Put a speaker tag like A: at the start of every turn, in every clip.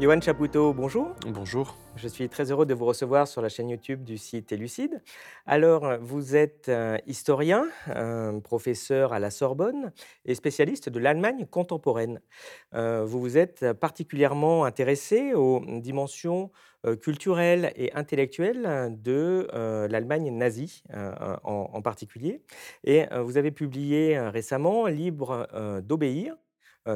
A: Johan Chapoutot, bonjour.
B: Bonjour.
A: Je suis très heureux de vous recevoir sur la chaîne YouTube du site Élucide. Alors, vous êtes euh, historien, professeur à la Sorbonne et spécialiste de l'Allemagne contemporaine. Euh, vous vous êtes particulièrement intéressé aux dimensions euh, culturelles et intellectuelles de l'Allemagne nazie en, en particulier. Et vous avez publié récemment Libre d'obéir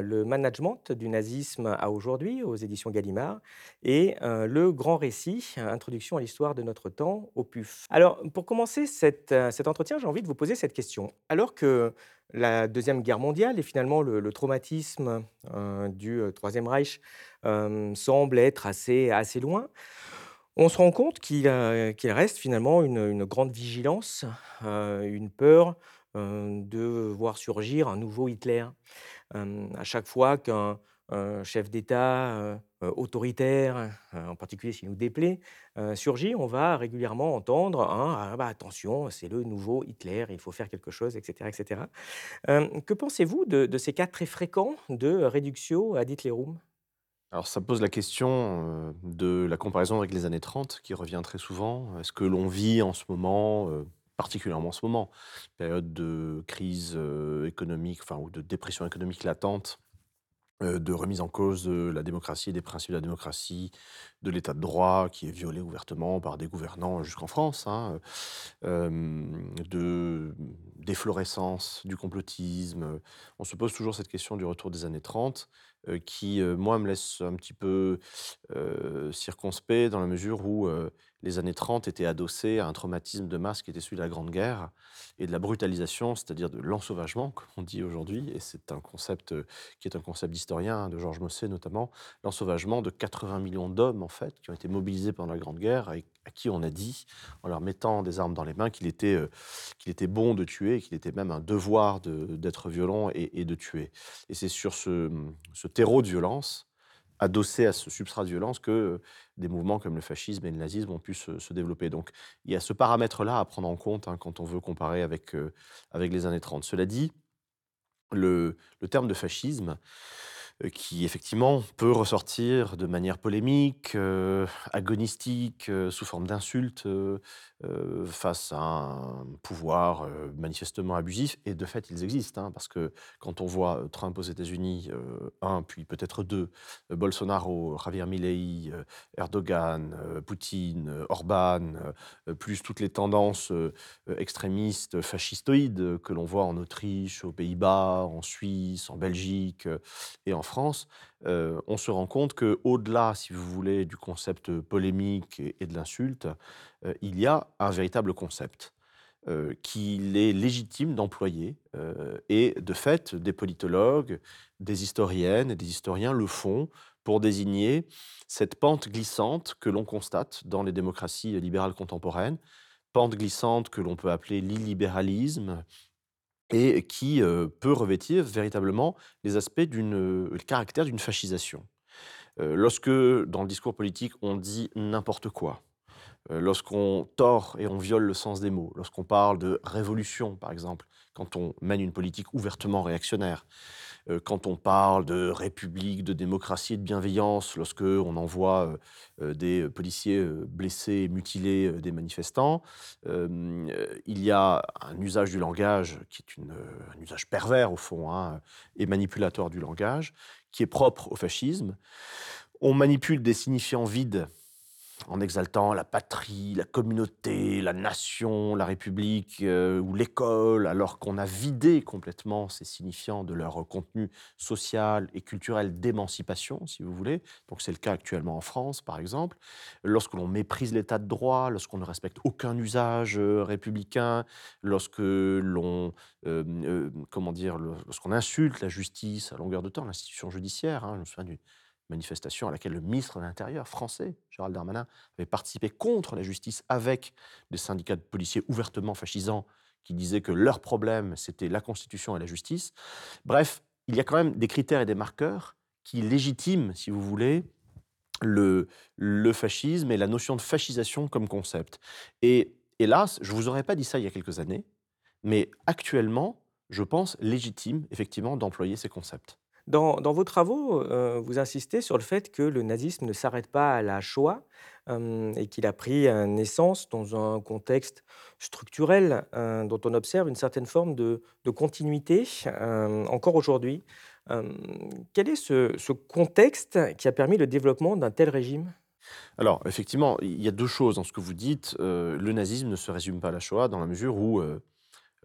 A: le management du nazisme à aujourd'hui aux éditions Gallimard et euh, le grand récit, introduction à l'histoire de notre temps au PUF. Alors pour commencer euh, cet entretien, j'ai envie de vous poser cette question. Alors que la Deuxième Guerre mondiale et finalement le, traumatisme du Troisième Reich semble être assez, assez loin, on se rend compte qu'il reste finalement une, une grande vigilance, une peur de voir surgir un nouveau Hitler à chaque fois qu'un chef d'État autoritaire, en particulier s'il nous déplaît, surgit, on va régulièrement entendre «Ah bah, attention, c'est le nouveau Hitler, il faut faire quelque chose, etc. etc. que pensez-vous de, ces cas très fréquents de réduction ad Hitlerum
B: Alors ça pose la question de la comparaison avec les années 30 qui revient très souvent. Est-ce que l'on vit en ce moment particulièrement en ce moment, période de crise économique, enfin, ou de dépression économique latente, de remise en cause de la démocratie et des principes de la démocratie, de l'état de droit qui est violé ouvertement par des gouvernants jusqu'en France, hein, de déflorescence du complotisme. On se pose toujours cette question du retour des années 30 qui, moi, me laisse un petit peu circonspect dans la mesure où les années 30 étaient adossées à un traumatisme de masse qui était celui de la Grande Guerre et de la brutalisation, c'est-à-dire de l'ensauvagement, comme on dit aujourd'hui, et c'est un concept qui est un concept d'historien, de Georges Mossé notamment, l'ensauvagement de 80 millions d'hommes, en fait, qui ont été mobilisés pendant la Grande Guerre et à qui on a dit, en leur mettant des armes dans les mains, qu'il était, qu'il était bon de tuer qu'il était même un devoir d'être violent et, de tuer. Et c'est sur ce terreau de violence adossé à ce substrat de violence que des mouvements comme le fascisme et le nazisme ont pu se, développer. Donc il y a ce paramètre-là à prendre en compte hein, quand on veut comparer avec, avec les années 30. Cela dit, le, le terme de fascisme, euh, qui effectivement peut ressortir de manière polémique, euh, agonistique, euh, sous forme d'insultes face à un pouvoir manifestement abusif. Et de fait, ils existent, hein, parce que quand on voit Trump aux États-Unis, un, puis peut-être deux, Bolsonaro, Javier Milei, Erdogan, Poutine, Orban, plus toutes les tendances extrémistes, fascistoïdes que l'on voit en Autriche, aux Pays-Bas, en Suisse, en Belgique et en France, on se rend compte qu'au-delà, si vous voulez, du concept polémique et, de l'insulte, il y a un véritable concept qu'il est légitime d'employer. et de fait, des politologues, des historiennes et des historiens le font pour désigner cette pente glissante que l'on constate dans les démocraties libérales contemporaines, pente glissante que l'on peut appeler l'illibéralisme, et qui peut revêtir véritablement les aspects d'une, le caractère d'une fascisation. lorsque, dans le discours politique, on dit n'importe quoi, lorsqu'on tord et on viole le sens des mots, lorsqu'on parle de révolution, par exemple, quand on mène une politique ouvertement réactionnaire, quand on parle de république, de démocratie et de bienveillance, lorsque on envoie des policiers blessés, mutilés des manifestants, il y a un usage du langage qui est un usage pervers au fond hein, et manipulateur du langage, qui est propre au fascisme. On manipule des signifiants vides en exaltant la patrie, la communauté, la nation, la République euh, ou l'école, alors qu'on a vidé complètement ces signifiants de leur contenu social et culturel d'émancipation, si vous voulez. Donc c'est le cas actuellement en France, par exemple. Lorsque l'on méprise l'état de droit, lorsqu'on ne respecte aucun usage euh, républicain, lorsque l'on, euh, comment dire, lorsqu'on insulte la justice à longueur de temps, l'institution judiciaire. Hein, je me souviens manifestation à laquelle le ministre de l'Intérieur français, Gérald Darmanin, avait participé contre la justice avec des syndicats de policiers ouvertement fascisants qui disaient que leur problème, c'était la Constitution et la justice. Bref, il y a quand même des critères et des marqueurs qui légitiment, si vous voulez, le, le fascisme et la notion de fascisation comme concept. Et hélas, je ne vous aurais pas dit ça il y a quelques années, mais actuellement, je pense légitime, effectivement, d'employer ces concepts.
A: Dans vos travaux, heu, vous insistez sur le fait que le nazisme ne s'arrête pas à la Shoah, hem et qu'il a pris, heu, naissance dans un contexte structurel, dont on observe une certaine forme de continuité, encore aujourd'hui. Quel est ce contexte qui a permis le développement d'un tel régime?
B: Alors, effectivement, il y a 2 choses dans ce que vous dites. Le nazisme ne se résume pas à la Shoah dans la mesure où,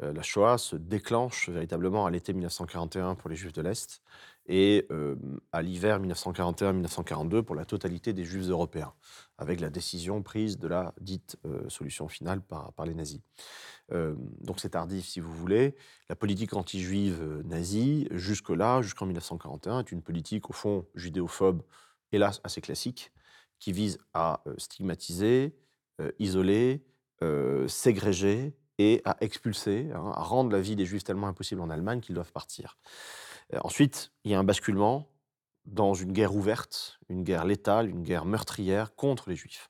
B: heu, la Shoah se déclenche véritablement à l'été 1941 pour les Juifs de l'Est et hem, à l'hiver 1941-1942 pour la totalité des Juifs européens, avec la décision prise de la dite, heu, solution finale par par les nazis. Donc c'est tardif si vous voulez. La politique anti-juive, nazie, jusque-là, jusqu'en 1941, est une politique au fond judéophobe, hélas assez classique, qui vise à, stigmatiser, isoler, ségréger et à expulser, hein, à rendre la vie des juifs tellement impossible en Allemagne qu'ils doivent partir. Heu, ensuite, il y a un basculement dans une guerre ouverte, une guerre létale, une guerre meurtrière contre les juifs,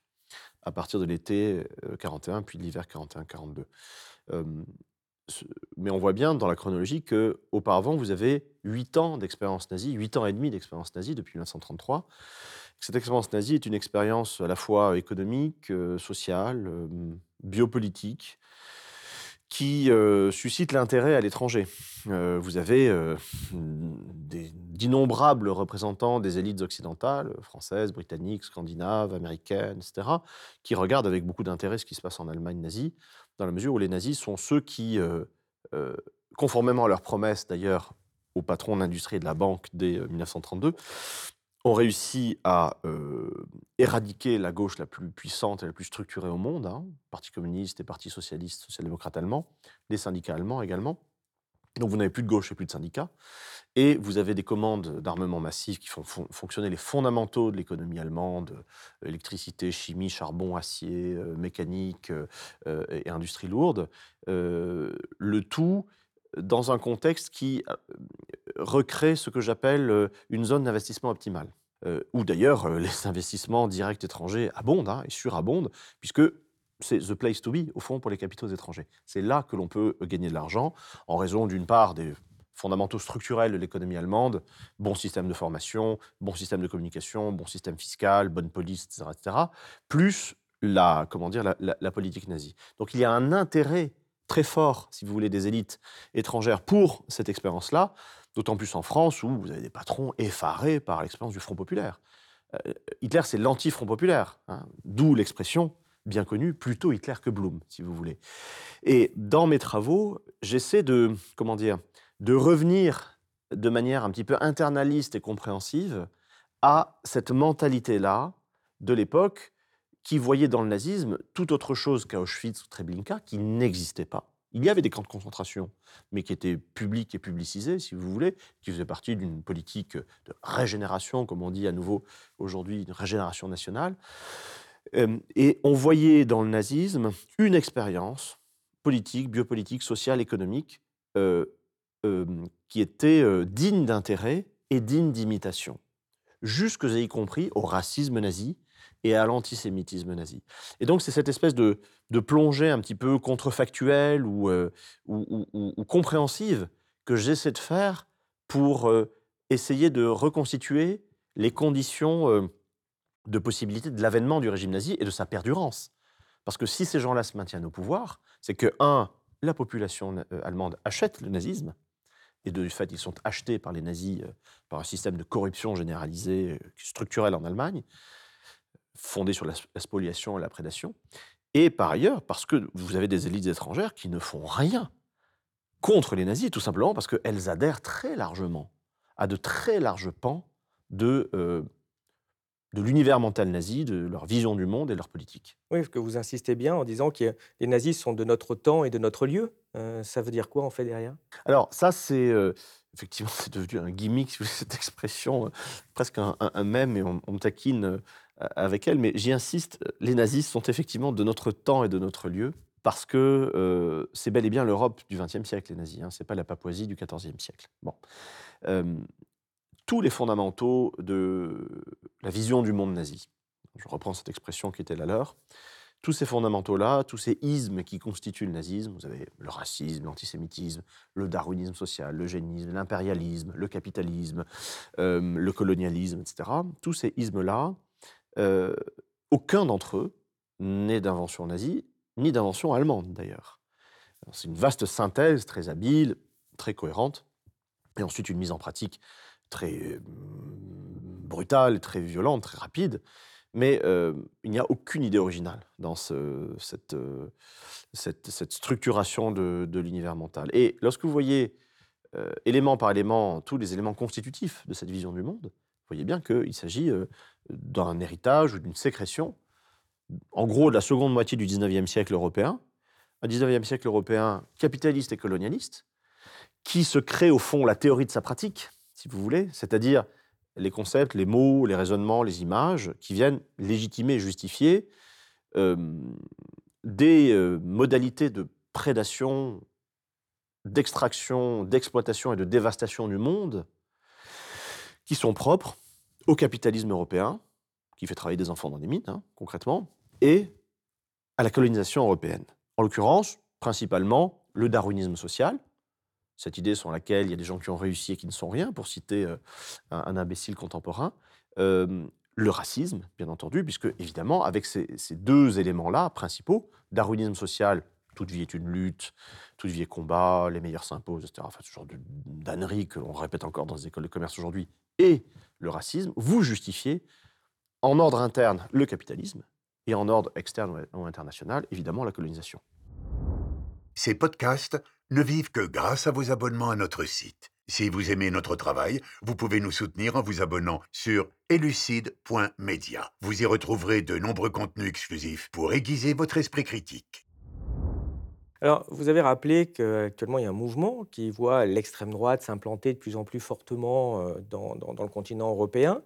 B: à partir de l'été, heu, 41 puis de l'hiver 41-42. Hem, ce mais on voit bien dans la chronologie qu'auparavant, vous avez 8 ans d'expérience nazie, 8 ans et demi d'expérience nazie depuis 1933. Cette expérience nazie est une expérience à la fois économique, heu, sociale, hem, biopolitique, qui, heu, suscite l'intérêt à l'étranger. Heu, vous avez, des d'innombrables représentants des élites occidentales, françaises, britanniques, scandinaves, américaines, et cetera, qui regardent avec beaucoup d'intérêt ce qui se passe en Allemagne nazie, dans la mesure où les nazis sont ceux qui, heu, conformément à leurs promesses d'ailleurs au patron de l'industrie et de la banque dès, heu, 1932, ont réussi à, heu, éradiquer la gauche la plus puissante et la plus structurée au monde, hein, Parti communiste et Parti socialiste, social-démocrate allemand, les syndicats allemands également. Donc vous n'avez plus de gauche et plus de syndicats et vous avez des commandes d'armement massif qui font fon fonctionner les fondamentaux de l'économie allemande, heu, électricité, chimie, charbon, acier, heu, mécanique, et industrie lourde. Le tout dans un contexte qui, heu, recrée ce que j'appelle, heu, une zone d'investissement optimale. Heu, où d'ailleurs, heu, les investissements directs étrangers abondent, hein, et surabondent, puisque c'est the place to be, au fond, pour les capitaux étrangers. C'est là que l'on peut, gagner de l'argent, en raison d'une part des fondamentaux structurels de l'économie allemande, bon système de formation, bon système de communication, bon système fiscal, bonne police, et cetera, et cetera, plus la comment dire? La la politique nazie. Donc il y a un intérêt très fort, si vous voulez, des élites étrangères pour cette expérience-là, d'autant plus en France où vous avez des patrons effarés par l'expérience du Front populaire. Heu, Hitler, c'est l'anti-Front populaire, hein, d'où l'expression bien connue: «Plutôt Hitler que Blum», si vous voulez. Et dans mes travaux, j'essaie de, comment dire? De revenir de manière un petit peu internaliste et compréhensive à cette mentalité-là de l'époque qui voyait dans le nazisme tout autre chose qu'à Auschwitz ou Treblinka, qui n'existait pas. Il y avait des camps de concentration, mais qui étaient publics et publicisés, si vous voulez, qui faisaient partie d'une politique de régénération, comme on dit à nouveau aujourd'hui, une régénération nationale. Hem, et on voyait dans le nazisme une expérience politique, biopolitique, sociale, économique, heu, hem, qui était, digne d'intérêt et digne d'imitation. Jusque y compris au racisme nazi et à l'antisémitisme nazi. Et donc c'est cette espèce de de plongée un petit peu contrefactuelle ou, heu, ou compréhensive que j'essaie de faire pour, heu, essayer de reconstituer les conditions, heu, de possibilité de l'avènement du régime nazi et de sa perdurance. Parce que si ces gens-là se maintiennent au pouvoir, c'est que un, la population allemande achète le nazisme et de fait, ils sont achetés par les nazis, par un système de corruption généralisée, heu, structurel en Allemagne, fondé sur la spoliation et la prédation et par ailleurs, parce que vous avez des élites étrangères qui ne font rien contre les nazis, tout simplement parce qu'elles adhèrent très largement à de très larges pans de, heu, de l'univers mental nazi, de leur vision du monde et de leur politique.
A: Oui, parce que vous insistez bien en disant que les nazis sont de notre temps et de notre lieu. Heu, ça veut dire quoi, en fait, derrière?
B: Alors ça, c'est, heu, effectivement, c'est devenu un gimmick, cette expression, presque un un un mème et on on taquine, avec elle, mais j'y insiste, heu, les nazis sont effectivement de notre temps et de notre lieu parce que, heu, c'est bel et bien l'Europe du XXe siècle, les nazis, hein, c'est pas la Papouasie du XIVe siècle. Bon, tous les fondamentaux de la vision du monde nazi, je reprends cette expression qui était la leur, tous ces fondamentaux-là, tous ces ismes qui constituent le nazisme, vous avez le racisme, l'antisémitisme, le darwinisme social, le génisme, l'impérialisme, le capitalisme, euh, le colonialisme, etc. Tous ces ismes-là, aucun d'entre eux n'est d'invention nazie, ni d'invention allemande d'ailleurs. C'est une vaste synthèse très habile, très cohérente, et ensuite une mise en pratique très brutale, très violente, très rapide. Mais il n'y a aucune idée originale dans ce- cette, structuration de, l'univers mental. Et lorsque vous voyez élément par élément tous les éléments constitutifs de cette vision du monde, vous voyez bien qu'il s'agit euh, d'un héritage ou d'une sécrétion, en gros, de la seconde moitié du 19e siècle européen, un 19e siècle européen capitaliste et colonialiste, qui se crée au fond la théorie de sa pratique, si vous voulez, c'est-à-dire les concepts, les mots, les raisonnements, les images, qui viennent légitimer et justifier euh, des euh, modalités de prédation, d'extraction, d'exploitation et de dévastation du monde qui sont propres au capitalisme européen, qui fait travailler des enfants dans des mines, hein, concrètement, et à la colonisation européenne. En l'occurrence, principalement le darwinisme social, cette idée sur laquelle il y a des gens qui ont réussi et qui ne sont rien, pour citer euh, un, imbécile contemporain, euh, le racisme, bien entendu, puisque évidemment, avec ces deux éléments-là principaux, darwinisme social, toute vie est une lutte, toute vie est combat, les meilleurs s'imposent, etc. Enfin, ce genre de d'ânerie qu'on répète encore dans les écoles de commerce aujourd'hui, et le racisme, vous justifiez en ordre interne le capitalisme et en ordre externe ou international, évidemment, la colonisation.
C: Ces podcasts ne vivent que grâce à vos abonnements à notre site. Si vous aimez notre travail, vous pouvez nous soutenir en vous abonnant sur elucide.media. Vous y retrouverez de nombreux contenus exclusifs pour aiguiser votre esprit critique.
A: Alors, vous avez rappelé qu'actuellement, il y a un mouvement qui voit l'extrême droite s'implanter de plus en plus fortement euh, dans, le continent européen.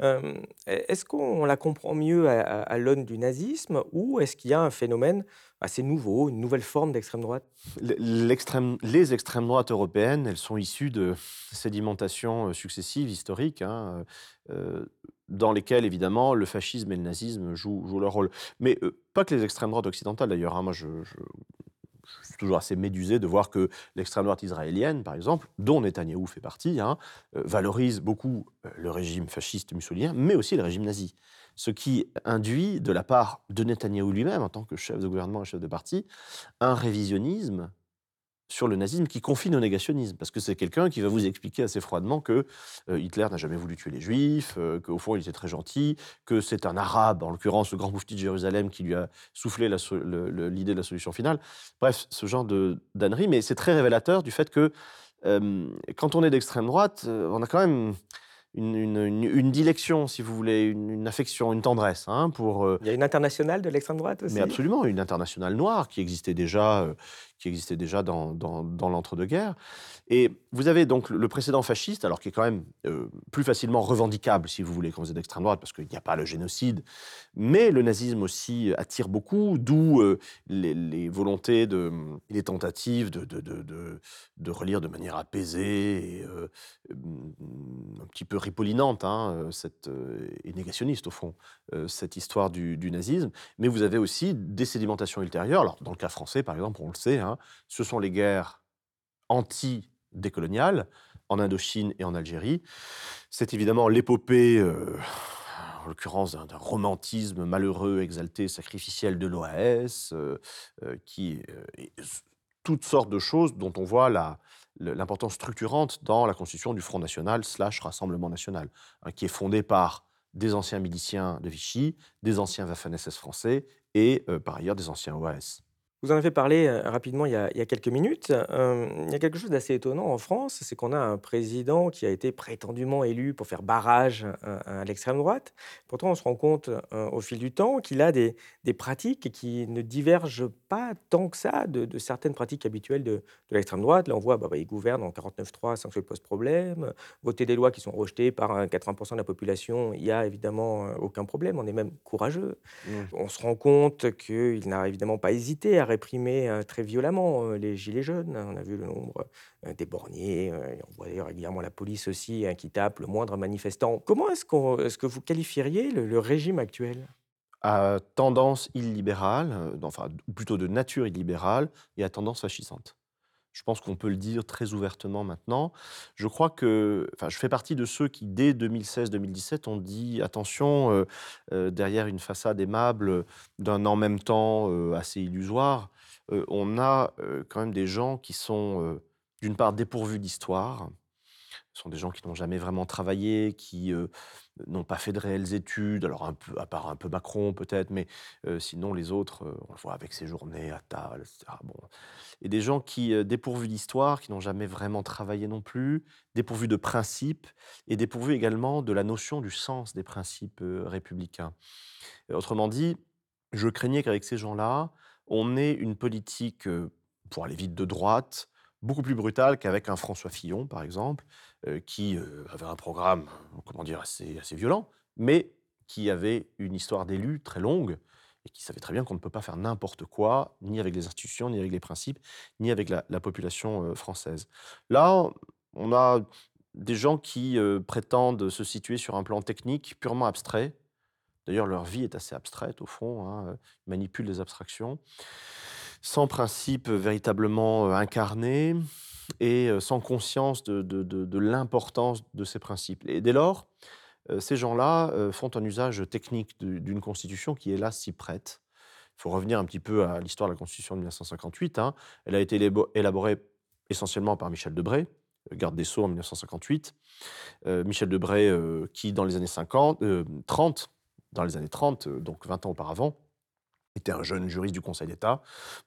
A: Euh, est-ce qu'on la comprend mieux à, l'aune du nazisme ou est-ce qu'il y a un phénomène assez nouveau, une nouvelle forme d'extrême droite?
B: L'extrême- les extrêmes droites européennes, elles sont issues de sédimentations euh, successives, historiques, hein, dans lesquelles, évidemment, le fascisme et le nazisme jouent, leur rôle. Mais pas que les extrêmes droites occidentales, d'ailleurs. hein. Moi, je- je suis toujours assez médusé de voir que l'extrême droite israélienne, par exemple, dont Netanyahou fait partie, hein, euh, valorise beaucoup euh, le régime fasciste mussolinien, mais aussi le régime nazi. Ce qui induit, de la part de Netanyahou lui-même, en tant que chef de gouvernement et chef de parti, un révisionnisme sur le nazisme qui confine au négationnisme, parce que c'est quelqu'un qui va vous expliquer assez froidement que euh, Hitler n'a jamais voulu tuer les juifs, euh, qu'au fond il était très gentil, que c'est un arabe, en l'occurrence le grand moufti de Jérusalem, qui lui a soufflé l'idée de la solution finale. Bref, ce genre de d'ânerie, mais c'est très révélateur du fait que euh, quand on est d'extrême droite, euh, on a quand même une, une- une- une dilection, si vous voulez, une, une affection, une tendresse hein, pour... euh,
A: Il y a une internationale de l'extrême droite aussi?
B: mais absolument, une internationale noire qui existait déjà, euh, qui existait déjà dans, l'entre-deux-guerres. Et vous avez donc le précédent fasciste, alors qui est quand même euh, plus facilement revendicable, si vous voulez, quand vous êtes d'extrême droite, parce qu'il n'y a pas le génocide. Mais le nazisme aussi attire beaucoup, d'où euh, les, volontés, de, les tentatives de, relire de manière apaisée euh, un petit peu ripollinante, hein, cette, et négationniste au fond, cette histoire du, du nazisme. Mais vous avez aussi des sédimentations ultérieures. Alors, dans le cas français, par exemple, on le sait, hein, ce sont les guerres anti-décoloniales en Indochine et en Algérie. C'est évidemment l'épopée, euh, en l'occurrence, d'un romantisme malheureux, exalté, sacrificiel de l'OAS, euh, euh, qui toutes sortes de choses dont on voit l'importance structurante dans la constitution du Front National slash Rassemblement National, hein, qui est fondé par des anciens miliciens de Vichy, des anciens Waffen-SS français et par ailleurs des anciens OAS.
A: Vous en avez parlé euh, rapidement il y a, il y a quelques minutes. Euh, il y a quelque chose d'assez étonnant en France, c'est qu'on a un président qui a été prétendument élu pour faire barrage à, à l'extrême droite. Pourtant, on se rend compte euh, au fil du temps qu'il a des, des pratiques qui ne divergent pas tant que ça de, de certaines pratiques habituelles de, de l'extrême droite. Là, on voit, bah, bah, il gouverne en 49.3 sans que ça pose problème. Voter des lois qui sont rejetées par euh, 80% de la population, il n'y a évidemment euh, aucun problème. On est même courageux. On se rend compte qu'il n'a évidemment pas hésité à réprimer euh, très violemment euh, les gilets jaunes. On a vu le nombre euh, des borniers. on voit régulièrement la police aussi hein, qui tape le moindre manifestant. Comment est-ce que vous qualifieriez le, régime actuel?
B: À tendance illibérale, enfin, plutôt de nature illibérale et à tendance fascisante. Je pense qu'on peut le dire très ouvertement maintenant. Je crois que, enfin, je fais partie de ceux qui, dès 2016-2017, ont dit attention, euh, euh, derrière une façade aimable d'un en même temps euh, assez illusoire, on a quand même des gens qui sont, d'une part, dépourvus d'histoire, ce sont des gens qui n'ont jamais vraiment travaillé, qui n'ont pas fait de réelles études, alors un peu, à part un peu Macron peut-être, mais sinon les autres, on le voit avec ses journées à Tal, etc. Bon. Et des gens qui, dépourvus d'histoire, qui n'ont jamais vraiment travaillé non plus, dépourvus de principes, et dépourvus également de la notion du sens des principes républicains. Autrement dit, je craignais qu'avec ces gens-là, on ait une politique, pour aller vite, de droite, beaucoup plus brutale qu'avec un François Fillon, par exemple, euh, qui euh, avait un programme, comment dire, assez, violent, mais qui avait une histoire d'élu très longue et qui savait très bien qu'on ne peut pas faire n'importe quoi, ni avec les institutions, ni avec les principes, ni avec la, la population euh, française. Là, on a des gens qui euh, prétendent se situer sur un plan technique purement abstrait. D'ailleurs, leur vie est assez abstraite, au fond. hein, Ils manipulent les abstractions sans principe véritablement euh, incarné et euh, sans conscience de, l'importance de ces principes. Et dès lors, euh, ces gens-là font un usage technique d'une constitution qui, hélas, s'y prête. Il faut revenir un petit peu à l'histoire de la constitution de 1958. hein. Elle a été élaborée essentiellement par Michel Debré, garde des Sceaux en 1958. Euh, Michel Debré, qui dans les années 50, euh, 30, dans les années 30, euh, donc 20 ans auparavant, était un jeune juriste du Conseil d'État,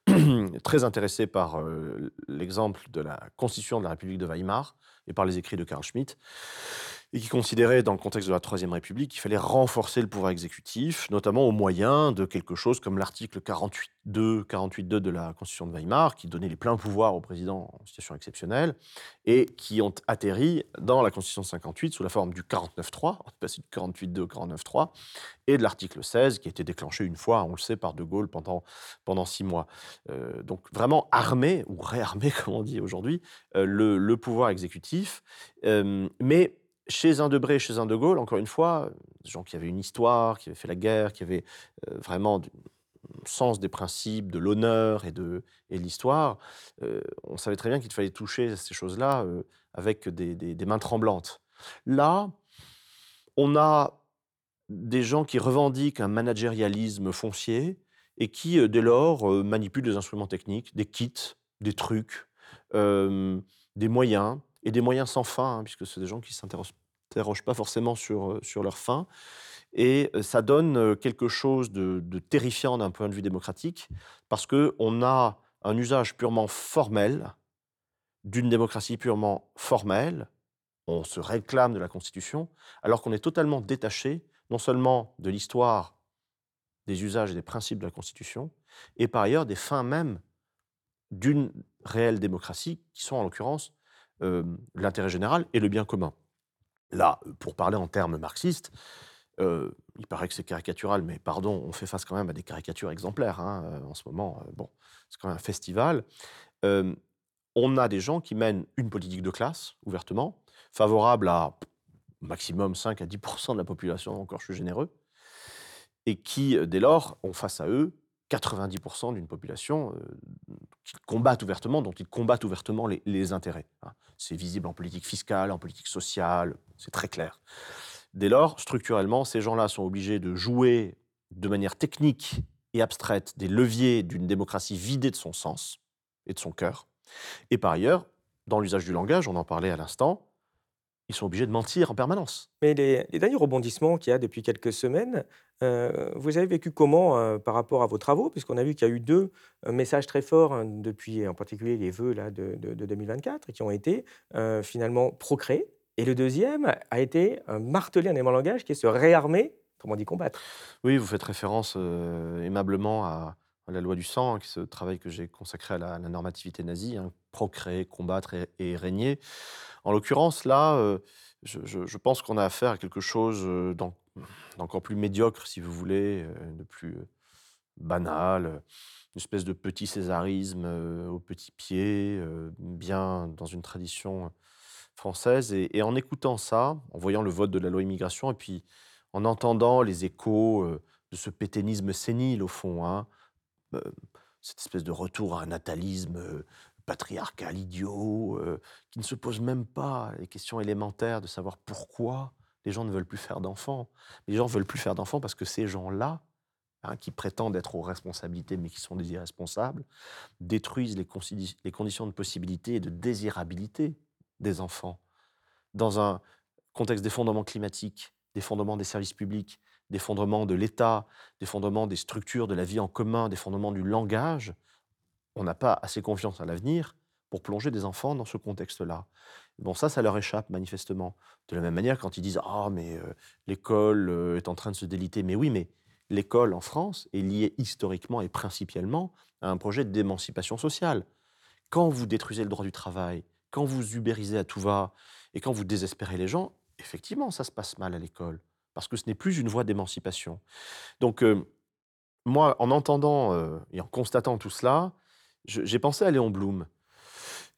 B: très intéressé par euh, l'exemple de la Constitution de la République de Weimar et par les écrits de Karl Schmitt, et qui considérait, dans le contexte de la Troisième République, qu'il fallait renforcer le pouvoir exécutif, notamment au moyen de quelque chose comme l'article 48.2 48 de la Constitution de Weimar, qui donnait les pleins pouvoirs au président en situation exceptionnelle, et qui ont atterri dans la Constitution de 58 sous la forme du 49.3, on est passé du 48.2 au 49.3, et de l'article 16, qui a été déclenché une fois, on le sait, par De Gaulle pendant, pendant six mois. Euh, donc vraiment armé, ou réarmé, comme on dit aujourd'hui, euh, le, pouvoir exécutif. Euh, mais chez un Debré, chez un De Gaulle, encore une fois, des gens qui avaient une histoire, qui avaient fait la guerre, qui avaient euh, vraiment du sens des principes, de l'honneur et de, et l'histoire, euh, on savait très bien qu'il fallait toucher ces choses-là euh, avec des, mains tremblantes. Là, on a des gens qui revendiquent un managérialisme foncier et qui, euh, dès lors, euh, manipulent des instruments techniques, des kits, des trucs, euh, des moyens, et des moyens sans fin, hein, puisque c'est des gens qui ne s'interrogent pas forcément sur, euh, sur leur fin. Et euh, ça donne euh, quelque chose de, terrifiant d'un point de vue démocratique, parce qu'on a un usage purement formel d'une démocratie purement formelle, on se réclame de la Constitution, alors qu'on est totalement détaché non seulement de l'histoire, des usages et des principes de la Constitution, et par ailleurs des fins mêmes d'une réelle démocratie, qui sont en l'occurrence l'intérêt général et le bien commun. Là, pour parler en termes marxistes, euh, il paraît que c'est caricatural, mais pardon, on fait face quand même à des caricatures exemplaires hein, euh, en ce moment. euh, bon, c'est quand même un festival. On a des gens qui mènent une politique de classe, ouvertement, favorable à maximum 5 à 10% de la population, encore je suis généreux, et qui, dès lors, ont face à eux 90% d'une population euh, qu'ils combattent ouvertement, dont ils combattent ouvertement les, les intérêts. hein. C'est visible en politique fiscale, en politique sociale, c'est très clair. Dès lors, structurellement, ces gens-là sont obligés de jouer de manière technique et abstraite des leviers d'une démocratie vidée de son sens et de son cœur. Et par ailleurs, dans l'usage du langage, on en parlait à l'instant, ils sont obligés de mentir en permanence.
A: Mais les, les derniers rebondissements qu'il y a depuis quelques semaines, euh, vous avez vécu comment euh, par rapport à vos travaux? Puisqu'on a vu qu'il y a eu deux euh, messages très forts hein, depuis, en particulier les vœux là, de, de- de 2024, qui ont été euh, finalement procréés. Et le deuxième a été martelé un élément de langage qui est se réarmer, comment on dit combattre.
B: Oui, vous faites référence aimablement à, la loi du sang, hein, qui est ce travail que j'ai consacré à la, la normativité nazie, hein, procréer, combattre et, régner. En l'occurrence, là, euh, je, pense qu'on a affaire à quelque chose euh, d'en- d'encore plus médiocre, si vous voulez, euh, de plus banal, une espèce de petit césarisme euh, au petit pied, bien dans une tradition française. Et, en écoutant ça, en voyant le vote de la loi immigration, et puis en entendant les échos de ce pétainisme sénile, au fond, hein, cette espèce de retour à un natalisme patriarcal idiot, euh, qui ne se pose même pas les questions élémentaires de savoir pourquoi les gens ne veulent plus faire d'enfants. Les gens veulent plus faire d'enfants parce que ces gens-là, hein, qui prétendent être aux responsabilités mais qui sont des irresponsables, détruisent les, les conditions de possibilité et de désirabilité des enfants. Dans un contexte d'effondrement climatique, d'effondrement des services publics, d'effondrement de l'État, d'effondrement des structures de la vie en commun, d'effondrement du langage, on n'a pas assez confiance à l'avenir pour plonger des enfants dans ce contexte-là. Bon, ça, ça leur échappe manifestement. De la même manière, quand ils disent Ah, mais euh, l'école euh, est en train de se déliter. Mais oui, mais l'école en France est liée historiquement et principalement à un projet d'émancipation sociale. Quand vous détruisez le droit du travail, quand vous ubérisez à tout va et quand vous désespérez les gens, effectivement, ça se passe mal à l'école parce que ce n'est plus une voie d'émancipation. Donc, euh, moi, en entendant et en constatant tout cela, j'ai pensé à Léon Blum.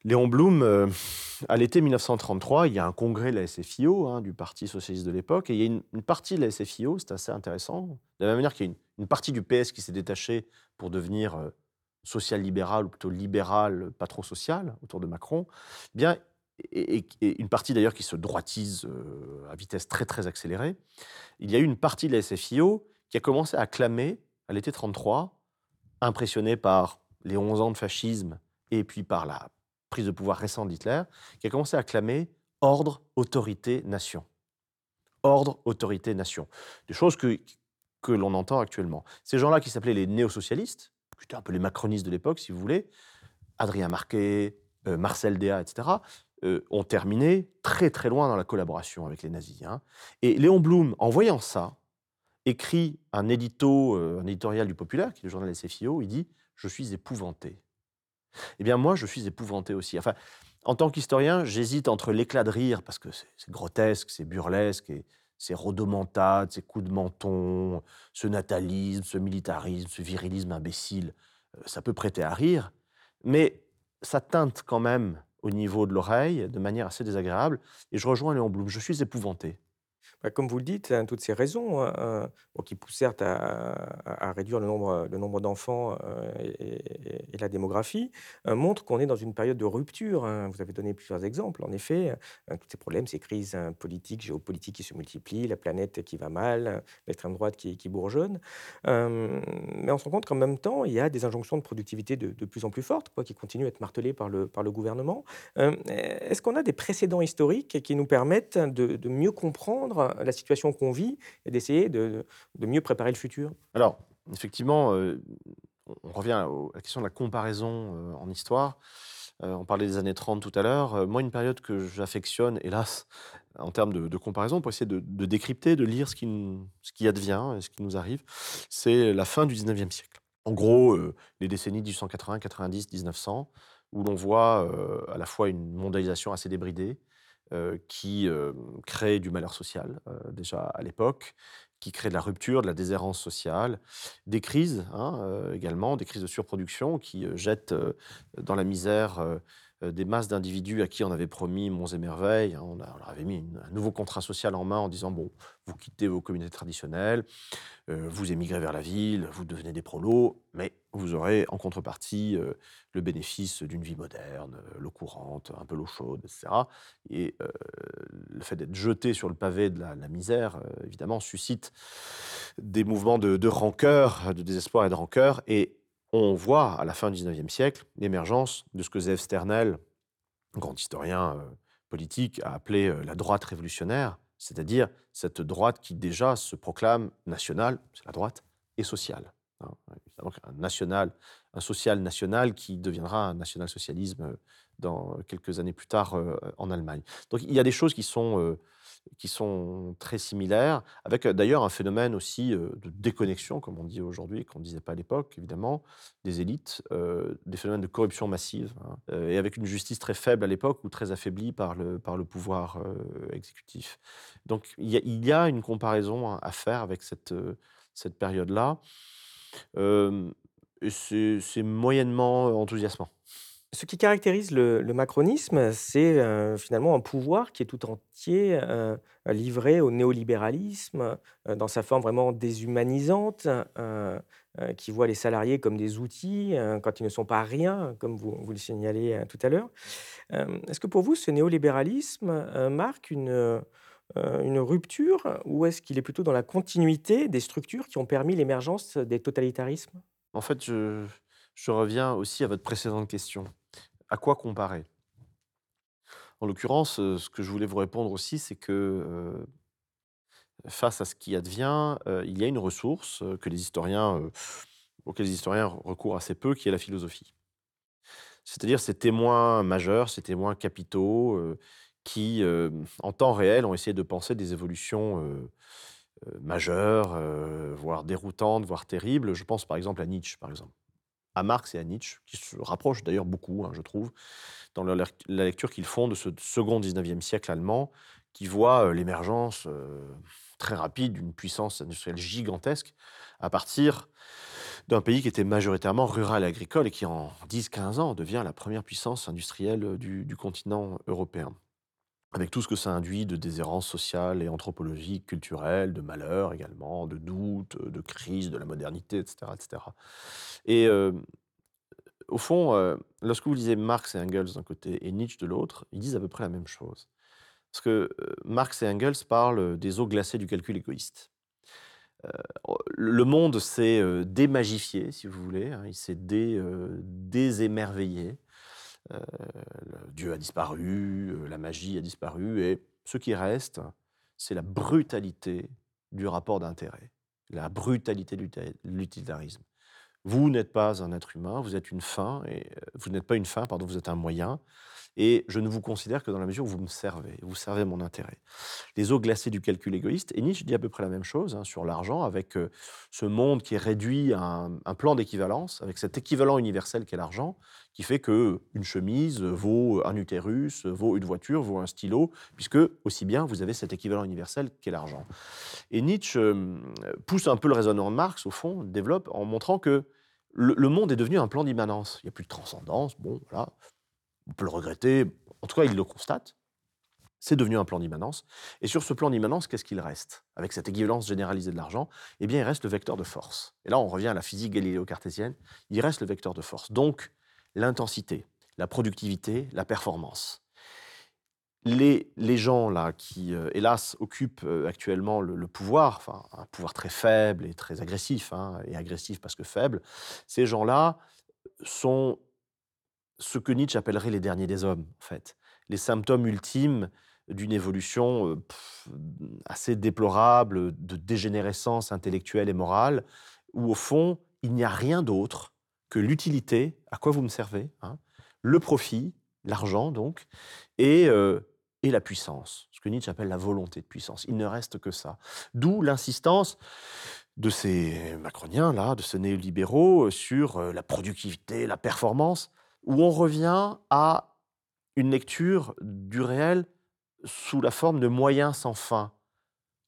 B: Léon Blum, euh, à l'été 1933, il y a un congrès de la SFIO, hein, du Parti socialiste de l'époque, et il y a une, partie de la SFIO, c'est assez intéressant, de la même manière qu'il y a une, partie du PS qui s'est détachée pour devenir euh, social-libéral, ou plutôt libéral, pas trop social, autour de Macron, eh bien, et, une partie d'ailleurs qui se droitise euh, à vitesse très très accélérée, il y a eu une partie de la SFIO qui a commencé à clamer, à l'été 33, impressionné par les 11 ans de fascisme et puis par la prise de pouvoir récente d'Hitler, qui a commencé à clamer ordre, autorité, nation. Ordre, autorité, nation. Des choses que, que l'on entend actuellement. Ces gens-là qui s'appelaient les néo-socialistes, qui étaient un peu les macronistes de l'époque, si vous voulez, Adrien Marquet, euh, Marcel Déat, etc., euh, ont terminé très très loin dans la collaboration avec les nazis. Hein. Et Léon Blum, en voyant ça, écrit un édito, euh, un éditorial du Populaire, qui est le journal SFIO, il dit je suis épouvanté. Eh bien, moi, je suis épouvanté aussi. Enfin, en tant qu'historien, j'hésite entre l'éclat de rire, parce que c'est grotesque, c'est burlesque, et ces rodomontades, ces coups de menton, ce natalisme, ce militarisme, ce virilisme imbécile, euh, ça peut prêter à rire, mais ça teinte quand même au niveau de l'oreille de manière assez désagréable, et je rejoins Léon Blum, je suis épouvanté.
A: Bah, comme vous le dites, hein, toutes ces raisons, hein, qui poussent certes à réduire le nombre, le nombre d'enfants, et la démographie, montrent qu'on est dans une période de rupture, hein. Vous avez donné plusieurs exemples. En effet, tous ces problèmes, ces crises, politiques, géopolitiques qui se multiplient, la planète qui va mal, l'extrême droite qui bourgeonne. mais on se rend compte qu'en même temps, il y a des injonctions de productivité de plus en plus fortes, quoi, qui continuent à être martelées par le par le gouvernement. est-ce qu'on a des précédents historiques qui nous permettent de mieux comprendre la situation qu'on vit et d'essayer de, mieux préparer le futur
B: Alors, effectivement, euh, on revient à la question de la comparaison euh, en histoire. Euh, on parlait des années 30 tout à l'heure. moi, une période que j'affectionne, hélas, en termes de, comparaison, pour essayer de, décrypter, de lire ce qui, ce advient, ce qui nous arrive, c'est la fin du 19e siècle. En gros, les décennies 1880, 90, 1900, où l'on voit à la fois une mondialisation assez débridée, qui euh, crée du malheur social euh, déjà à l'époque, qui crée de la rupture, de la déshérence sociale, des crises hein, également, des crises de surproduction qui jettent dans la misère euh, des masses d'individus à qui on avait promis monts et merveilles. Hein, on, leur avait mis un nouveau contrat social en main en disant bon, vous quittez vos communautés traditionnelles, euh, vous émigrez vers la ville, vous devenez des prolos, mais vous aurez en contrepartie le bénéfice d'une vie moderne, l'eau courante, un peu l'eau chaude, etc. Et le fait d'être jeté sur le pavé de la, misère, évidemment, suscite des mouvements de, rancœur, de désespoir et de rancœur. Et on voit à la fin du XIXe siècle l'émergence de ce que Zev Sternel, grand historien politique, a appelé la droite révolutionnaire, c'est-à-dire cette droite qui déjà se proclame nationale, c'est la droite, et sociale. Hein. un national, un social national qui deviendra un national-socialisme euh, dans quelques années plus tard en Allemagne. Donc il y a des choses qui sont qui sont très similaires, avec d'ailleurs un phénomène aussi de déconnexion, comme on dit aujourd'hui, qu'on ne disait pas à l'époque, évidemment, des élites, des phénomènes de corruption massive, hein, et avec une justice très faible à l'époque ou très affaiblie par le, par le pouvoir exécutif. Donc il y, y, a, une comparaison à faire avec cette, cette période-là, c'est moyennement enthousiasmant.
A: Ce qui caractérise le macronisme, c'est, finalement un pouvoir qui est tout entier, livré au néolibéralisme, dans sa forme vraiment déshumanisante, qui voit les salariés comme des outils, quand ils ne sont pas rien, comme vous vous le signaliez, heu, tout à l'heure. Est-ce que pour vous ce néolibéralisme, marque une, une rupture ou est-ce qu'il est plutôt dans la continuité des structures qui ont permis l'émergence des totalitarismes?
B: En fait, je reviens aussi à votre précédente question. À quoi comparer? En l'occurrence, heu, ce que je voulais vous répondre aussi, c'est que, heu, face à ce qui advient, il y a une ressource, que les historiens, auxquels les historiens recourent assez peu, qui est la philosophie. C'est-à-dire ces témoins majeurs, ces témoins capitaux, qui, en temps réel, ont essayé de penser des évolutions, majeures, voire déroutantes, voire terribles. Je pense par exemple à Nietzsche, par exemple. À Marx et à Nietzsche, qui se rapprochent d'ailleurs beaucoup, hein, je trouve, dans la lec la lecture qu'ils font de ce second 19e siècle allemand, qui voit, l'émergence, très rapide d'une puissance industrielle gigantesque à partir d'un pays qui était majoritairement rural et agricole et qui en 10-15 ans devient la première puissance industrielle, du continent européen. Avec tout ce que ça induit de déshérence sociale et anthropologique, culturelle, de malheur également, de doute, de crise de la modernité et cetera et hem, au fond, heu, lorsque vous lisez Marx et Engels d'un côté et Nietzsche de l'autre, ils disent à peu près la même chose. Parce que, heu, Marx et Engels parlent, des eaux glacées du calcul égoïste. Heu, o le monde s'est, démagifié, si vous voulez, hein, il s'est dé désémerveillé. Le Dieu a disparu, heu, la magie a disparu et ce qui reste, c'est la brutalité du rapport d'intérêt, la brutalité de l'utilitarisme. Vous n'êtes pas un être humain, vous êtes une fin et heu, vous n'êtes pas une fin, pardon, vous êtes un moyen et je ne vous considère que dans la mesure où vous me servez, vous servez mon intérêt. Les eaux glacées du calcul égoïste et Nietzsche dit à peu près la même chose, hein, sur l'argent avec, heu, ce monde qui est réduit à un plan d'équivalence, avec cet équivalent universel qu'est l'argent, qui fait que une chemise vaut un utérus, vaut une voiture, vaut un stylo, puisque aussi bien vous avez cet équivalent universel qu'est l'argent. Et Nietzsche, pousse un peu le raisonnement de Marx au fond, développe en montrant que le le monde est devenu un plan d'immanence. Il y a plus de transcendance, bon voilà, on peut le regretter, en tout cas il le constate. C'est devenu un plan d'immanence et sur ce plan d'immanence, qu'est-ce qu'il reste? Avec cette équivalence généralisée de l'argent, eh bien il reste le vecteur de force et là on revient à la physique galiléo-cartésienne, il reste le vecteur de force, donc l'intensité, la productivité, la performance. Les les gens là qui, heu, hélas occupent, heu, actuellement le pouvoir, un pouvoir très faible et très agressif, hein et agressif parce que faible, ces gens-là sont ce que Nietzsche appellerait les derniers des hommes, en fait. Les symptômes ultimes d'une évolution, heu, assez déplorable, de dégénérescence intellectuelle et morale, où au fond, il n'y a rien d'autre que l'utilité, à quoi vous me servez, hein, le profit, l'argent donc et heu et la puissance, ce que Nietzsche appelle la volonté de puissance. Il ne reste que ça. D'où l'insistance de ces macroniens-là, de ces néolibéraux, sur, heu, la productivité, la performance, où on revient à une lecture du réel sous la forme de moyens sans fin.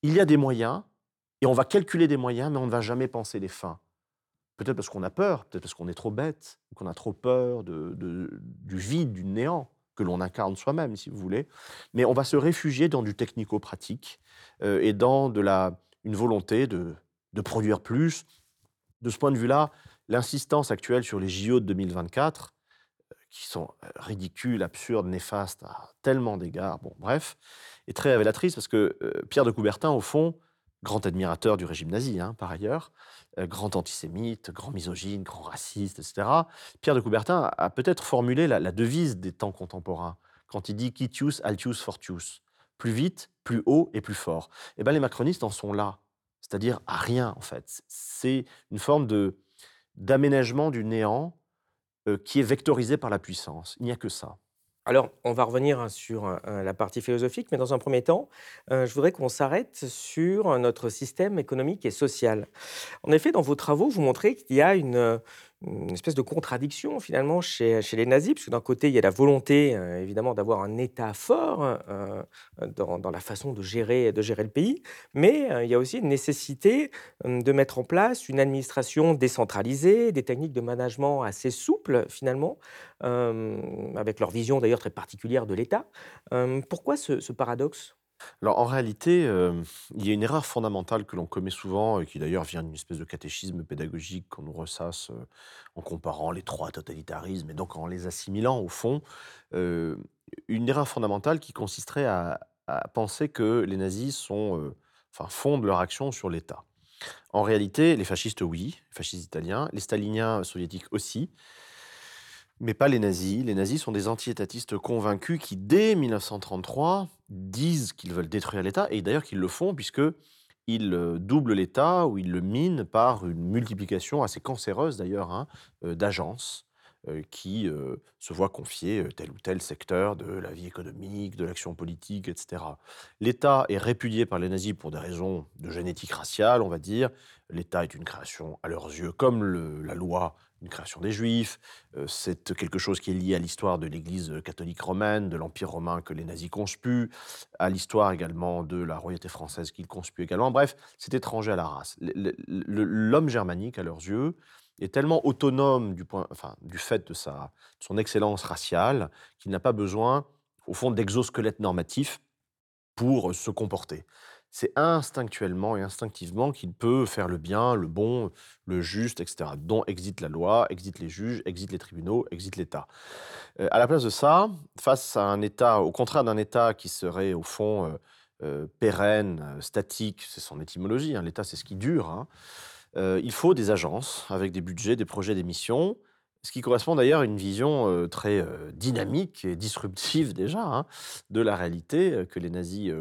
B: Il y a des moyens et on va calculer des moyens, mais on ne va jamais penser les fins. Peut-être parce qu'on a peur, peut-être parce qu'on est trop bête, ou qu'on a trop peur de du vide, du néant que l'on incarne soi-même, si vous voulez. Mais on va se réfugier dans du technico-pratique, heu et dans une volonté de de produire plus. De ce point de vue-là, l'insistance actuelle sur les JO de 2024 qui sont, ridicules, absurdes, néfastes à tellement d'égards, bon bref, est très révélatrice parce que, Pierre de Coubertin, au fond, grand admirateur du régime nazi, hein, par ailleurs, grand antisémite, grand misogyne, grand raciste et cetera. Pierre de Coubertin a peut-être formulé la devise des temps contemporains quand il dit: «Quitius, altius, fortius», plus vite, plus haut et plus fort. Et ben, les macronistes en sont là, c'est-à-dire à rien en fait. c'est une forme de d'aménagement du néant qui est vectorisé par la puissance. Il n'y a que ça.
A: Alors, on va revenir, hein, sur, heu la partie philosophique, mais dans un premier temps, je voudrais qu'on s'arrête sur notre système économique et social. En effet, dans vos travaux, vous montrez qu'il y a une, une espèce de contradiction finalement chez, les nazis, puisque d'un côté, il y a la volonté euh, évidemment d'avoir un État fort euh, dans, dans la façon de gérer, de gérer le pays, mais euh, il y a aussi une nécessité euh, de mettre en place une administration décentralisée, des techniques de management assez souples finalement, euh, avec leur vision d'ailleurs très particulière de l'État. Euh, pourquoi ce paradoxe?
B: Alors en réalité, il y a une erreur fondamentale que l'on commet souvent, et qui d'ailleurs vient d'une espèce de catéchisme pédagogique qu'on nous ressasse en comparant les trois totalitarismes et donc en les assimilant au fond. une erreur fondamentale qui consisterait à, penser que les nazis sont, enfin, fondent leur action sur l'État. En réalité, les fascistes, oui, les fascistes italiens, les staliniens soviétiques aussi, mais pas les nazis. Les nazis sont des anti-étatistes convaincus qui, dès 1933, disent qu'ils veulent détruire l'État, et d'ailleurs qu'ils le font, puisque ils euh, doublent l'État ou ils le minent par une multiplication assez cancéreuse d'ailleurs hein, euh, d'agences euh, qui se voient confier tel ou tel secteur de la vie économique, de l'action politique, etc. L'État est répudié par les nazis pour des raisons de génétique raciale, on va dire. L'État est une création à leurs yeux, comme la loi, une création des Juifs. Euh, c'est quelque chose qui est lié à l'histoire de l'Église catholique romaine, de l'Empire romain que les nazis conspuent, à l'histoire également de la royauté française qu'ils conspuent également. Bref, c'est étranger à la race. L'homme germanique, à leurs yeux, est tellement autonome du, point, enfin, du fait de, sa, de son excellence raciale qu'il n'a pas besoin, au fond, d'exosquelettes normatifs pour se comporter. C'est instinctuellement et instinctivement qu'il peut faire le bien, le bon, le juste, etc. Dont existe la loi, existe les juges, existe les tribunaux, existe l'État. Euh, à la place de ça, face à un État, au contraire d'un État qui serait au fond euh, euh, pérenne, statique, c'est son étymologie, hein, l'État c'est ce qui dure, hein, il faut des agences avec des budgets, des projets, des missions, ce qui correspond d'ailleurs à une vision euh, très euh, dynamique et disruptive déjà hein, de la réalité euh, que les nazis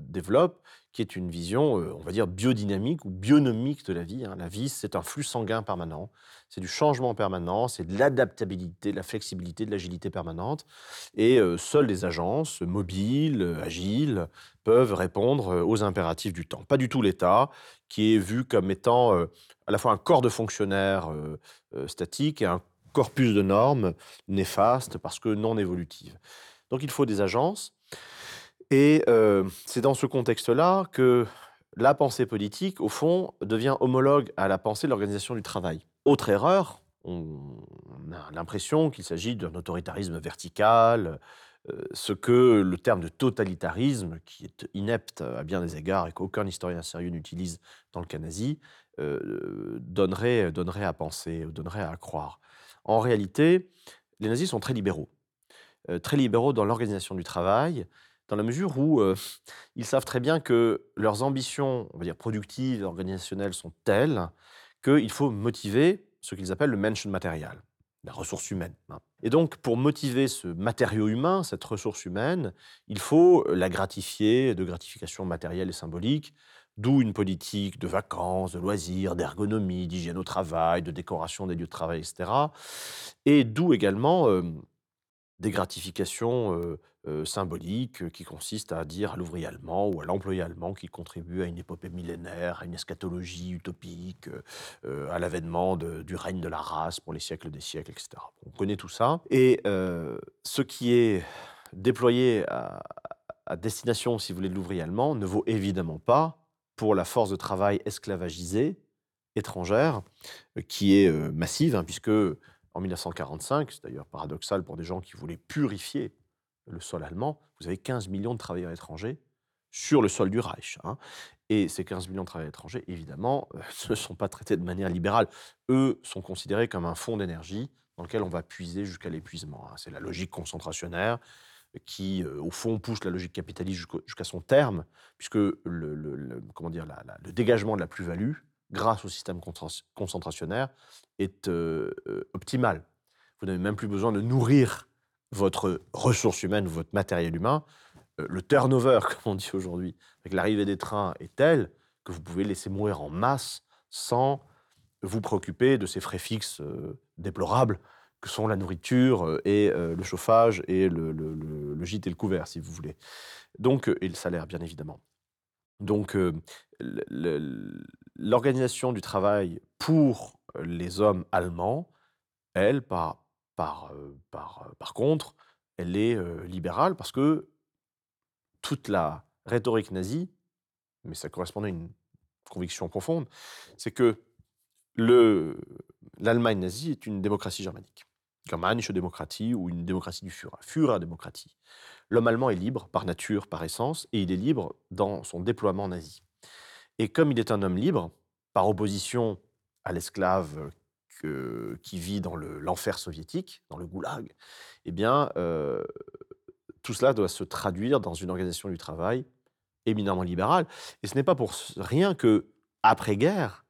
B: développent, qui est une vision, euh, on va dire, biodynamique ou bionomique de la vie. hein. La vie, c'est un flux sanguin permanent, c'est du changement permanent, c'est de l'adaptabilité, de la flexibilité, de l'agilité permanente. Et euh, seules les agences mobiles, agiles, peuvent répondre euh, aux impératifs du temps. Pas du tout l'État, qui est vu comme étant à la fois un corps de fonctionnaires statiques et un corpus de normes néfastes parce que non évolutives. Donc il faut des agences. Et euh, c'est dans ce contexte-là que la pensée politique, au fond, devient homologue à la pensée de l'organisation du travail. Autre erreur, on a l'impression qu'il s'agit d'un autoritarisme vertical, euh, ce que le terme de totalitarisme, qui est inepte à bien des égards et qu'aucun historien sérieux n'utilise dans le cas nazi, euh, donnerait, donnerait à penser, donnerait à croire. En réalité, les nazis sont très libéraux. Très libéraux dans l'organisation du travail, dans la mesure où ils savent très bien que leurs ambitions, on va dire productives, organisationnelles, sont telles qu'il faut motiver ce qu'ils appellent le Menschenmaterial, la ressource humaine. hein. Et donc, pour motiver ce matériau humain, cette ressource humaine, il faut la gratifier de gratification matérielle et symbolique, d'où une politique de vacances, de loisirs, d'ergonomie, d'hygiène au travail, de décoration des lieux de travail, etc. Et d'où également des gratifications symboliques qui consistent à dire à l'ouvrier allemand ou à l'employé allemand qu'il contribue à une épopée millénaire, à une eschatologie utopique, à l'avènement du règne de la race pour les siècles des siècles, etc. On connaît tout ça. Et ce qui est déployé à, destination, si vous voulez, de l'ouvrier allemand ne vaut évidemment pas pour la force de travail esclavagisée étrangère, qui est massive, hein, puisque en 1945, c'est d'ailleurs paradoxal pour des gens qui voulaient purifier le sol allemand, vous avez 15 millions de travailleurs étrangers sur le sol du Reich. hein. Et ces 15 millions de travailleurs étrangers, évidemment, euh, ne sont pas traités de manière libérale. Eux sont considérés comme un fonds d'énergie dans lequel on va puiser jusqu'à l'épuisement. hein. C'est la logique concentrationnaire qui, euh, au fond, pousse la logique capitaliste jusqu'à son terme, puisque le, comment dire, le dégagement de la plus-value, grâce au système concentra- concentrationnaire, est euh, euh, optimal. Vous n'avez même plus besoin de nourrir votre ressource humaine ou votre matériel humain. Euh, le turnover, comme on dit aujourd'hui, avec l'arrivée des trains, est tel que vous pouvez laisser mourir en masse sans vous préoccuper de ces frais fixes euh, déplorables que sont la nourriture et le chauffage et le, le- gîte et le couvert, si vous voulez. Donc, et le salaire, bien évidemment. Donc, l'organisation du travail pour les hommes allemands, elle, par, par, euh, par, euh, par contre, elle est euh, libérale parce que toute la rhétorique nazie, mais ça correspondait à une conviction profonde, c'est que le- l'Allemagne nazie est une démocratie germanique. Germanische Demokratie ou une démocratie du Führer, Führer-Démocratie. L'homme allemand est libre par nature, par essence, et il est libre dans son déploiement nazi. Et comme il est un homme libre, par opposition à l'esclave que- qui vit dans le- l'enfer soviétique, dans le goulag, eh bien, euh, tout cela doit se traduire dans une organisation du travail éminemment libérale. Et ce n'est pas pour rien que, après-guerre,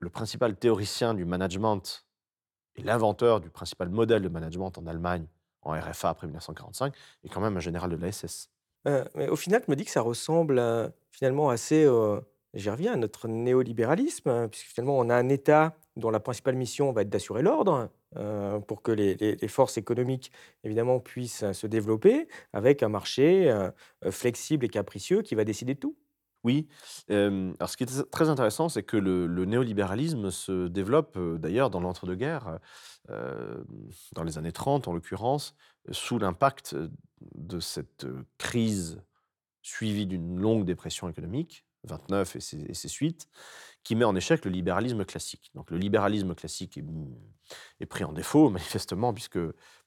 B: le principal théoricien du management et l'inventeur du principal modèle de management en Allemagne, en RFA après 1945, est quand même un général de la SS.
A: Euh, mais au final, je me dis que ça ressemble euh, finalement assez, euh, j'y reviens, à notre néolibéralisme, hein, puisque finalement on a un État dont la principale mission va être d'assurer l'ordre euh, pour que les, forces économiques évidemment puissent euh, se développer, avec un marché euh, flexible et capricieux qui va décider de tout.
B: Oui, alors ce qui est très intéressant, c'est que le néolibéralisme se développe, d'ailleurs dans l'entre-deux-guerres, dans les années 30 en l'occurrence, sous l'impact, de cette, crise suivie d'une longue dépression économique, 29 et ses et ses suites, qui met en échec le libéralisme classique. Donc le libéralisme classique est pris en défaut manifestement puisque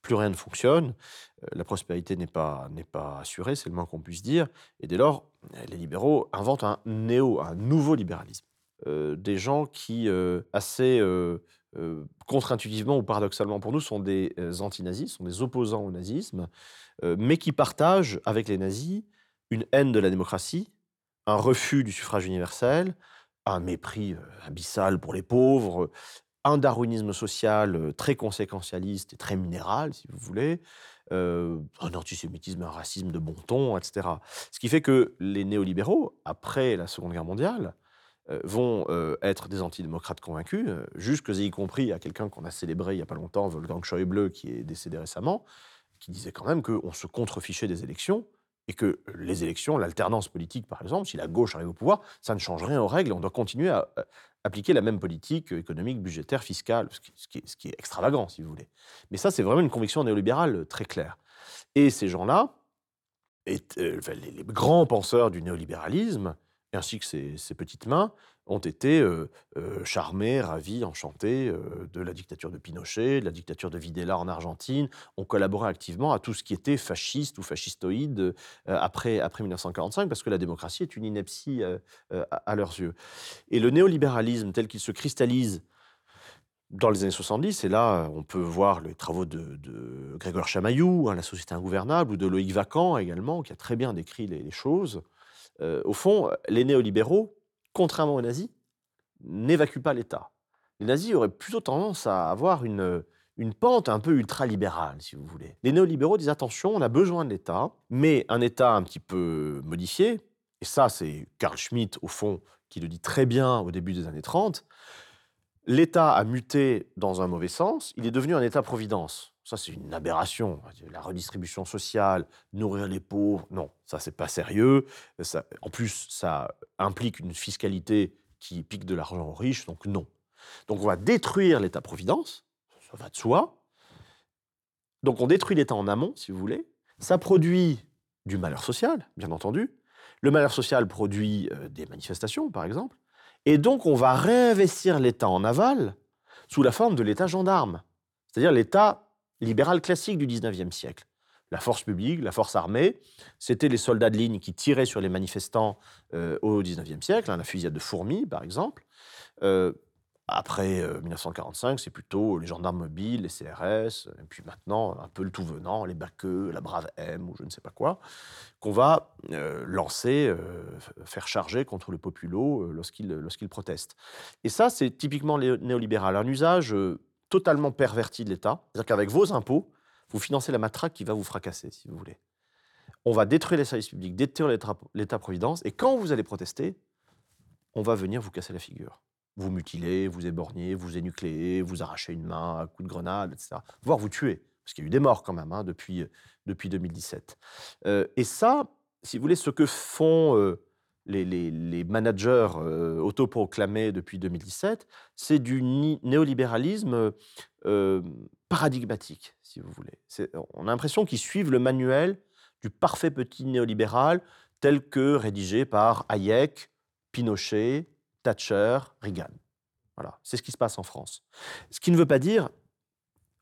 B: plus rien ne fonctionne, heu, la prospérité n'est pas pas assurée, c'est le moins qu'on puisse dire et dès lors, les libéraux inventent un néo un nouveau libéralisme. Heu, des gens qui, assez, contre-intuitivement ou paradoxalement pour nous, sont des, anti-nazis, sont des opposants au nazisme, mais qui partagent avec les nazis une haine de la démocratie, un refus du suffrage universel, un mépris, heu, abyssal pour les pauvres, un darwinisme social, heu, très conséquentialiste et très minéral, si vous voulez, heu, un antisémitisme, un racisme de bon ton, et cetera. Ce qui fait que les néolibéraux, après la Seconde Guerre mondiale, vont, être des antidémocrates convaincus, jusque y compris à quelqu'un qu'on a célébré il y a pas longtemps, Wolfgang Schäuble, qui est décédé récemment, qui disait quand même qu'on se contrefichait des élections et que les élections, l'alternance politique, par exemple, si la gauche arrive au pouvoir, ça ne change rien aux règles. On doit continuer à euh, appliquer la même politique économique, budgétaire, fiscale, ce qui, est, extravagant, si vous voulez. Mais ça, c'est vraiment une conviction néolibérale euh, très claire. Et ces gens-là, euh, les grands penseurs du néolibéralisme, ainsi que ses, petites mains, ont été euh, euh, charmés, ravis, enchantés euh, de la dictature de Pinochet, de la dictature de Videla en Argentine, ont collaboré activement à tout ce qui était fasciste ou fascistoïde euh, après, après 1945, parce que la démocratie est une ineptie euh, à, leurs yeux. Et le néolibéralisme tel qu'il se cristallise dans les années 70, et là, on peut voir les travaux de, Grégoire Chamaillou, hein, La société ingouvernable, ou de Loïc Vacan également, qui a très bien décrit les choses. Euh, au fond, les néolibéraux, contrairement aux nazis, n'évacuent pas l'État. Les nazis auraient plutôt tendance à avoir une, une pente un peu ultralibérale, si vous voulez. Les néolibéraux disent attention, on a besoin de l'État, mais un État un petit peu modifié, et ça, c'est Carl Schmitt, au fond, qui le dit très bien au début des années 30. L'État a muté dans un mauvais sens, il est devenu un État-providence. Ça, c'est une aberration. La redistribution sociale, nourrir les pauvres, non, ça, c'est pas sérieux. En plus, ça implique une fiscalité qui pique de l'argent aux riches, donc non. Donc on va détruire l'État-providence, ça va de soi. Donc on détruit l'État en amont, si vous voulez. Ça produit du malheur social, bien entendu. Le malheur social produit euh, des manifestations, par exemple. Et donc on va réinvestir l'État en aval sous la forme de l'État gendarme, c'est-à-dire l'État libéral classique du 19e siècle. La force publique, la force armée, c'était les soldats de ligne qui tiraient sur les manifestants euh, au 19e siècle, hein, la fusillade de Fourmi, par exemple. Euh, après euh, 1945, c'est plutôt les gendarmes mobiles, les CRS, et puis maintenant, un peu le tout venant, les Baqueux, la Brave M, ou je ne sais pas quoi, qu'on va euh, lancer, euh, faire charger contre le populo euh, lorsqu'il lorsqu'il proteste. Et ça, c'est typiquement néolibéral, un usage euh, totalement perverti de l'État. C'est-à-dire qu'avec vos impôts, vous financez la matraque qui va vous fracasser, si vous voulez. On va détruire les services publics, détruire l'État- l'État-providence, et quand vous allez protester, on va venir vous casser la figure. Vous mutiler, vous éborgner, vous énucléer, vous arracher une main à coups de grenade, etc. Voire vous tuer, parce qu'il y a eu des morts quand même hein, depuis, depuis 2017. Euh, et ça, si vous voulez, ce que font euh, les, managers euh, autoproclamés depuis 2017, c'est du néolibéralisme euh, paradigmatique, si vous voulez. On a l'impression qu'ils suivent le manuel du parfait petit néolibéral tel que rédigé par Hayek, Pinochet, Thatcher, Reagan. Voilà, c'est ce qui se passe en France. Ce qui ne veut pas dire,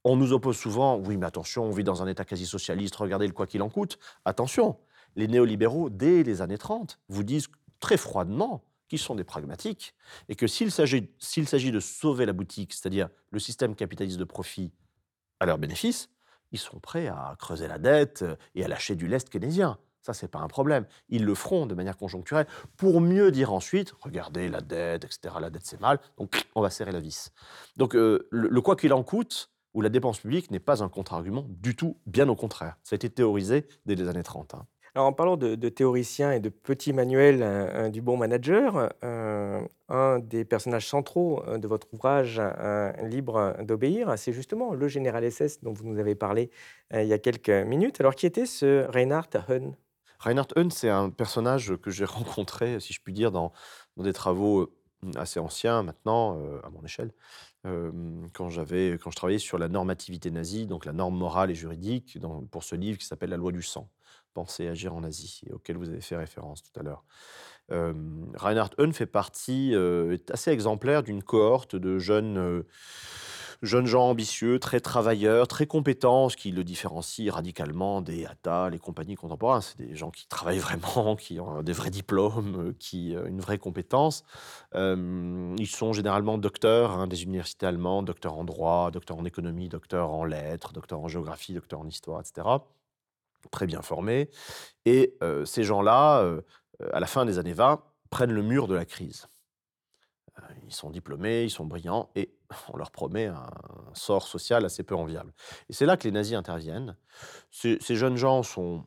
B: on nous oppose souvent, oui, mais attention, on vit dans un État quasi socialiste, regardez le quoi qu'il en coûte. Attention, les néolibéraux, dès les années 30, vous disent très froidement qu'ils sont des pragmatiques et que s'il s'agit de sauver la boutique, c'est-à-dire le système capitaliste de profit à leur bénéfice, ils sont prêts à creuser la dette et à lâcher du lest keynésien. Ça, c'est pas un problème. Ils le feront de manière conjoncturelle pour mieux dire ensuite, regardez la dette, etc. La dette, c'est mal, donc on va serrer la vis. Donc euh, le, quoi qu'il en coûte ou la dépense publique n'est pas un contre-argument du tout, bien au contraire. Ça a été théorisé dès les années 30. hein.
A: Alors, en parlant de, de théoriciens et de petits manuels du bon manager, euh, un des personnages centraux euh, de votre ouvrage Libre d'obéir, c'est justement le général SS dont vous nous avez parlé euh, il y a quelques minutes. Alors, qui était ce Reinhard Heun
B: Reinhard Heun, c'est un personnage que j'ai rencontré, si je puis dire, dans, des travaux assez anciens maintenant, à mon échelle, quand, quand je travaillais sur la normativité nazie, donc la norme morale et juridique, pour ce livre qui s'appelle La loi du sang, Penser et agir en Asie, auquel vous avez fait référence tout à l'heure. Euh, Reinhard Heun fait partie, euh, est assez exemplaire d'une cohorte de jeunes, euh, jeunes gens ambitieux, très travailleurs, très compétents, ce qui le différencie radicalement des Atta, les compagnies contemporaines. C'est des gens qui travaillent vraiment, qui ont des vrais diplômes, qui ont une vraie compétence. Ils sont généralement docteurs hein, des universités allemandes, docteurs en droit, docteurs en économie, docteurs en lettres, docteurs en géographie, docteurs en histoire, etc. Très bien formés. Et ces gens-là, à la fin des années 20, prennent le mur de la crise. Ils sont diplômés, ils sont brillants et on leur promet un sort social assez peu enviable. Et c'est là que les nazis interviennent. Ces jeunes gens sont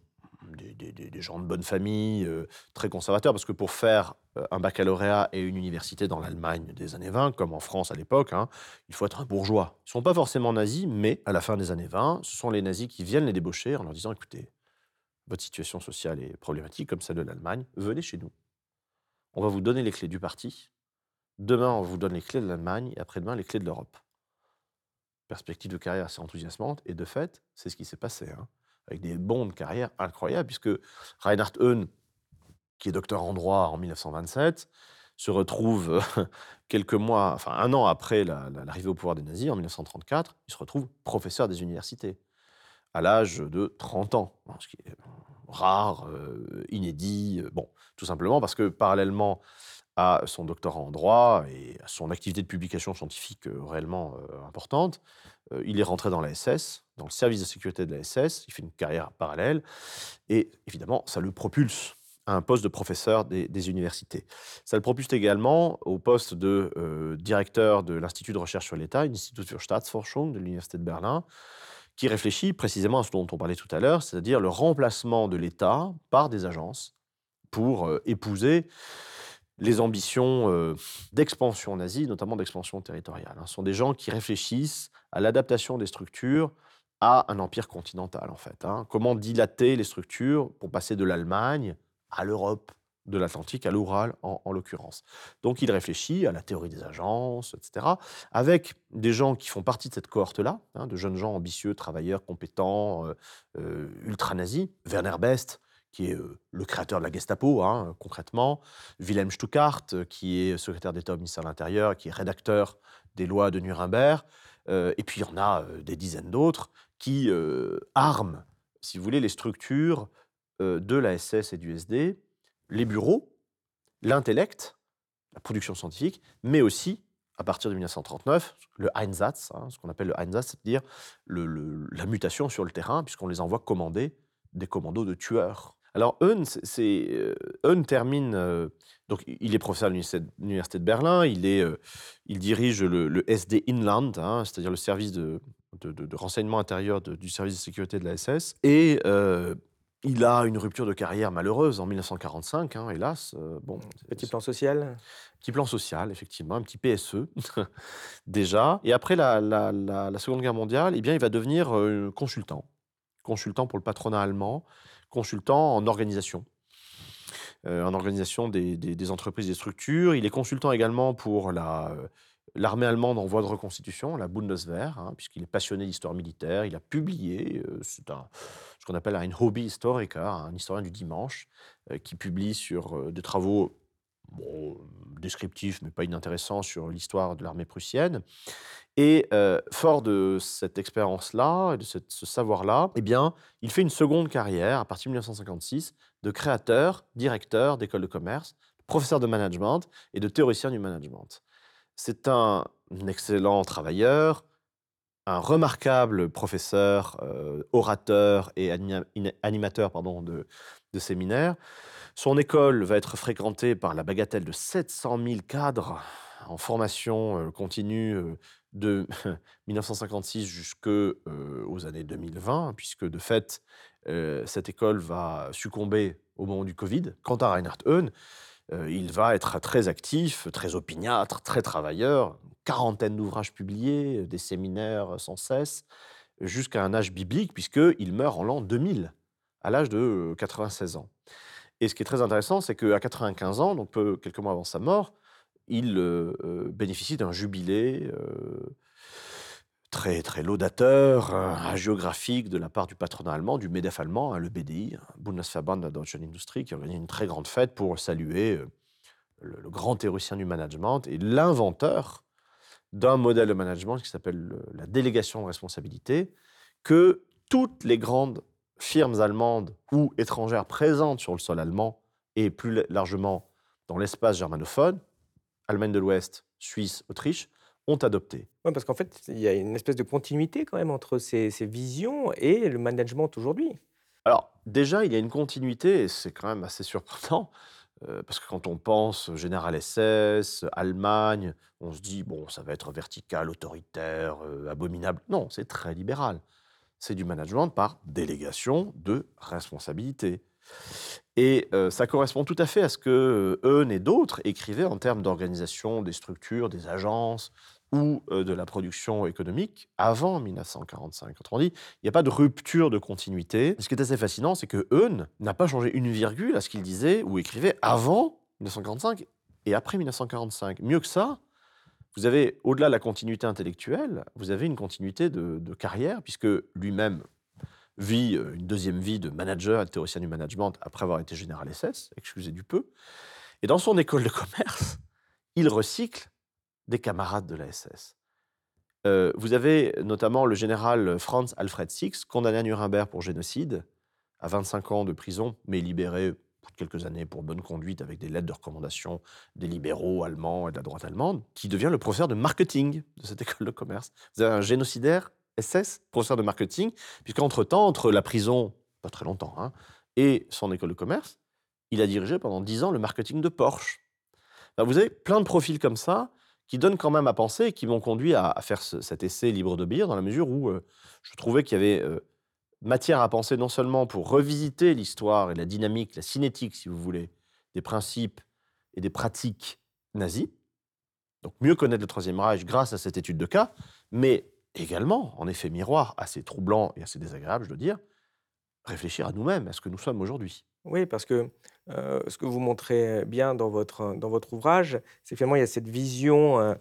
B: des, gens de bonne famille, euh, très conservateurs, parce que pour faire euh, un baccalauréat et une université dans l'Allemagne des années 20, comme en France à l'époque, hein, il faut être un bourgeois. Ils ne sont pas forcément nazis, mais à la fin des années 20, ce sont les nazis qui viennent les débaucher en leur disant, écoutez, votre situation sociale est problématique comme celle de l'Allemagne, venez chez nous. On va vous donner les clés du parti. Demain, on vous donne les clés de l'Allemagne et après-demain, les clés de l'Europe. Perspective de carrière assez enthousiasmante. Et de fait, c'est ce qui s'est passé. hein, avec des bons de carrière incroyables, puisque Reinhard Heun, qui est docteur en droit en 1927, se retrouve quelques mois, enfin un an après la- la- l'arrivée au pouvoir des nazis, en 1934, il se retrouve professeur des universités, à l'âge de 30 ans, hein, ce qui est rare, euh, inédit, euh, bon, tout simplement parce que parallèlement à son doctorat en droit et à son activité de publication scientifique euh, réellement euh, importante, euh, il est rentré dans la SS, dans le service de sécurité de la SS, il fait une carrière parallèle, et évidemment, ça le propulse à un poste de professeur des, universités. Ça le propulse également au poste de directeur de l'Institut de recherche sur l'État, l'Institut für Staatsforschung de l'Université de Berlin, qui réfléchit précisément à ce dont on parlait tout à l'heure, c'est-à-dire le remplacement de l'État par des agences pour épouser les ambitions euh, d'expansion nazie, notamment d'expansion territoriale. hein. Ce sont des gens qui réfléchissent à l'adaptation des structures à un empire continental, en fait. hein. Comment dilater les structures pour passer de l'Allemagne à l'Europe, de l'Atlantique à l'Oural, en, en l'occurrence. Donc il réfléchit à la théorie des agences, etc., avec des gens qui font partie de cette cohorte-là, hein, de jeunes gens ambitieux, travailleurs, compétents, euh, euh, ultra-nazis. Werner Best, qui est euh, le créateur de la Gestapo, hein, concrètement. Wilhelm Stuckart, euh, qui est secrétaire d'État au ministère de l'Intérieur, qui est rédacteur des lois de Nuremberg. Euh, et puis il y en a des dizaines d'autres qui arment, si vous voulez, les structures de la SS et du SD, les bureaux, l'intellect, la production scientifique, mais aussi, à partir de 1939, le Einsatz, hein, ce qu'on appelle le Einsatz, c'est-à-dire la mutation sur le terrain, puisqu'on les envoie commander des commandos de tueurs. Alors, Eun, c'est- c'est, Eun termine, euh, donc il est professeur à l'université de Berlin, il, est, euh, il dirige le, le SD Inland, hein, c'est-à-dire le service de, de- de- de renseignement intérieur du service de sécurité de la SS, et euh, il a une rupture de carrière malheureuse en 1945, hein, hélas. euh, bon,
A: Petit plan social
B: Petit plan social, effectivement, un petit PSE déjà. Et après la, la- la- la Seconde Guerre mondiale, eh bien, il va devenir euh, consultant. Consultant pour le patronat allemand, consultant en organisation. euh, en organisation des, des- des entreprises, des structures. Il est consultant également pour euh, l'armée allemande en voie de reconstitution, la Bundeswehr, hein, puisqu'il est passionné d'histoire militaire. Il a publié, euh, ce qu'on appelle un hobby historica, un historien du dimanche, qui publie sur des travaux bon, descriptifs, mais pas inintéressants, sur l'histoire de l'armée prussienne. Et euh, fort de cette expérience-là, et de ce savoir-là, eh bien, il fait une seconde carrière à partir de 1956 de créateur, directeur d'école de commerce, professeur de management et de théoricien du management. C'est un excellent travailleur, un remarquable professeur, euh, orateur et animateur pardon, de séminaires. Son école va être fréquentée par la bagatelle de 700 000 cadres en formation euh, continue euh, de 1956 jusqu'aux années 2020, puisque de fait, euh, cette école va succomber au moment du Covid. Quant à Reinhard euh, il va être très actif, très opiniâtre, très travailleur, quarantaine d'ouvrages publiés, euh, des séminaires sans cesse, jusqu'à un âge biblique, puisqu'il meurt en l'an 2000, à l'âge de euh, 96 ans. Et ce qui est très intéressant, c'est qu'à 95 ans, donc peu- quelques mois avant sa mort, il euh, euh, bénéficie d'un jubilé euh, très, très laudateur, hagiographique de la part du patronat allemand, du MEDEF allemand, hein, le BDI, Bundesverband der Deutschen Industrie, qui organise une très grande fête pour saluer le, le grand théoricien du management et l'inventeur d'un modèle de management qui s'appelle le- la délégation de responsabilité, que toutes les grandes firmes allemandes ou étrangères présentes sur le sol allemand et plus la- largement dans l'espace germanophone, Allemagne de l'Ouest, Suisse, Autriche, ont adopté.
A: Ouais, parce qu'en fait, il y a une espèce de continuité quand même entre ces, ces visions et le management aujourd'hui.
B: Alors, déjà, il y a une continuité, et c'est quand même assez surprenant, euh, parce que quand on pense Général SS, Allemagne, on se dit, bon, ça va être vertical, autoritaire, euh, abominable. Non, c'est très libéral. C'est du management par délégation de responsabilité. Et euh, ça correspond tout à fait à ce que euh, Eun et d'autres écrivaient en termes d'organisation des structures, des agences ou euh, de la production économique avant 1945. Autrement dit, il n'y a pas de rupture de continuité. Ce qui est assez fascinant, c'est que Eun n'a pas changé une virgule à ce qu'il disait ou écrivait avant 1945 et après 1945. Mieux que ça, vous avez, au-delà de la continuité intellectuelle, vous avez une continuité de, carrière, puisque lui-même vit euh, une deuxième vie de manager de théoricien du management après avoir été général SS, excusez du peu. Et dans son école de commerce, il recycle des camarades de la SS. Euh, vous avez notamment le général Franz Alfred Six, condamné à Nuremberg pour génocide, à 25 ans de prison, mais libéré pour quelques années pour bonne conduite avec des lettres de recommandation des libéraux allemands et de la droite allemande, qui devient le professeur de marketing de cette école de commerce. Vous avez un génocidaire SS, professeur de marketing, puisqu'entre-temps, entre la prison, pas très longtemps, hein, et son école de commerce, il a dirigé pendant 10 ans le marketing de Porsche. Vous avez plein de profils comme ça qui donnent quand même à penser et qui m'ont conduit à, faire ce- cet essai libre de bière dans la mesure où euh, je trouvais qu'il y avait euh, matière à penser non seulement pour revisiter l'histoire et la dynamique, la cinétique, si vous voulez, des principes et des pratiques nazis, donc mieux connaître le Troisième Reich grâce à cette étude de cas, mais également, en effet miroir assez troublant et assez désagréable, je dois dire, réfléchir à nous-mêmes, à ce que nous sommes aujourd'hui.
A: Oui, parce que ce que vous montrez bien dans votre, dans votre ouvrage, c'est finalement il y a cette vision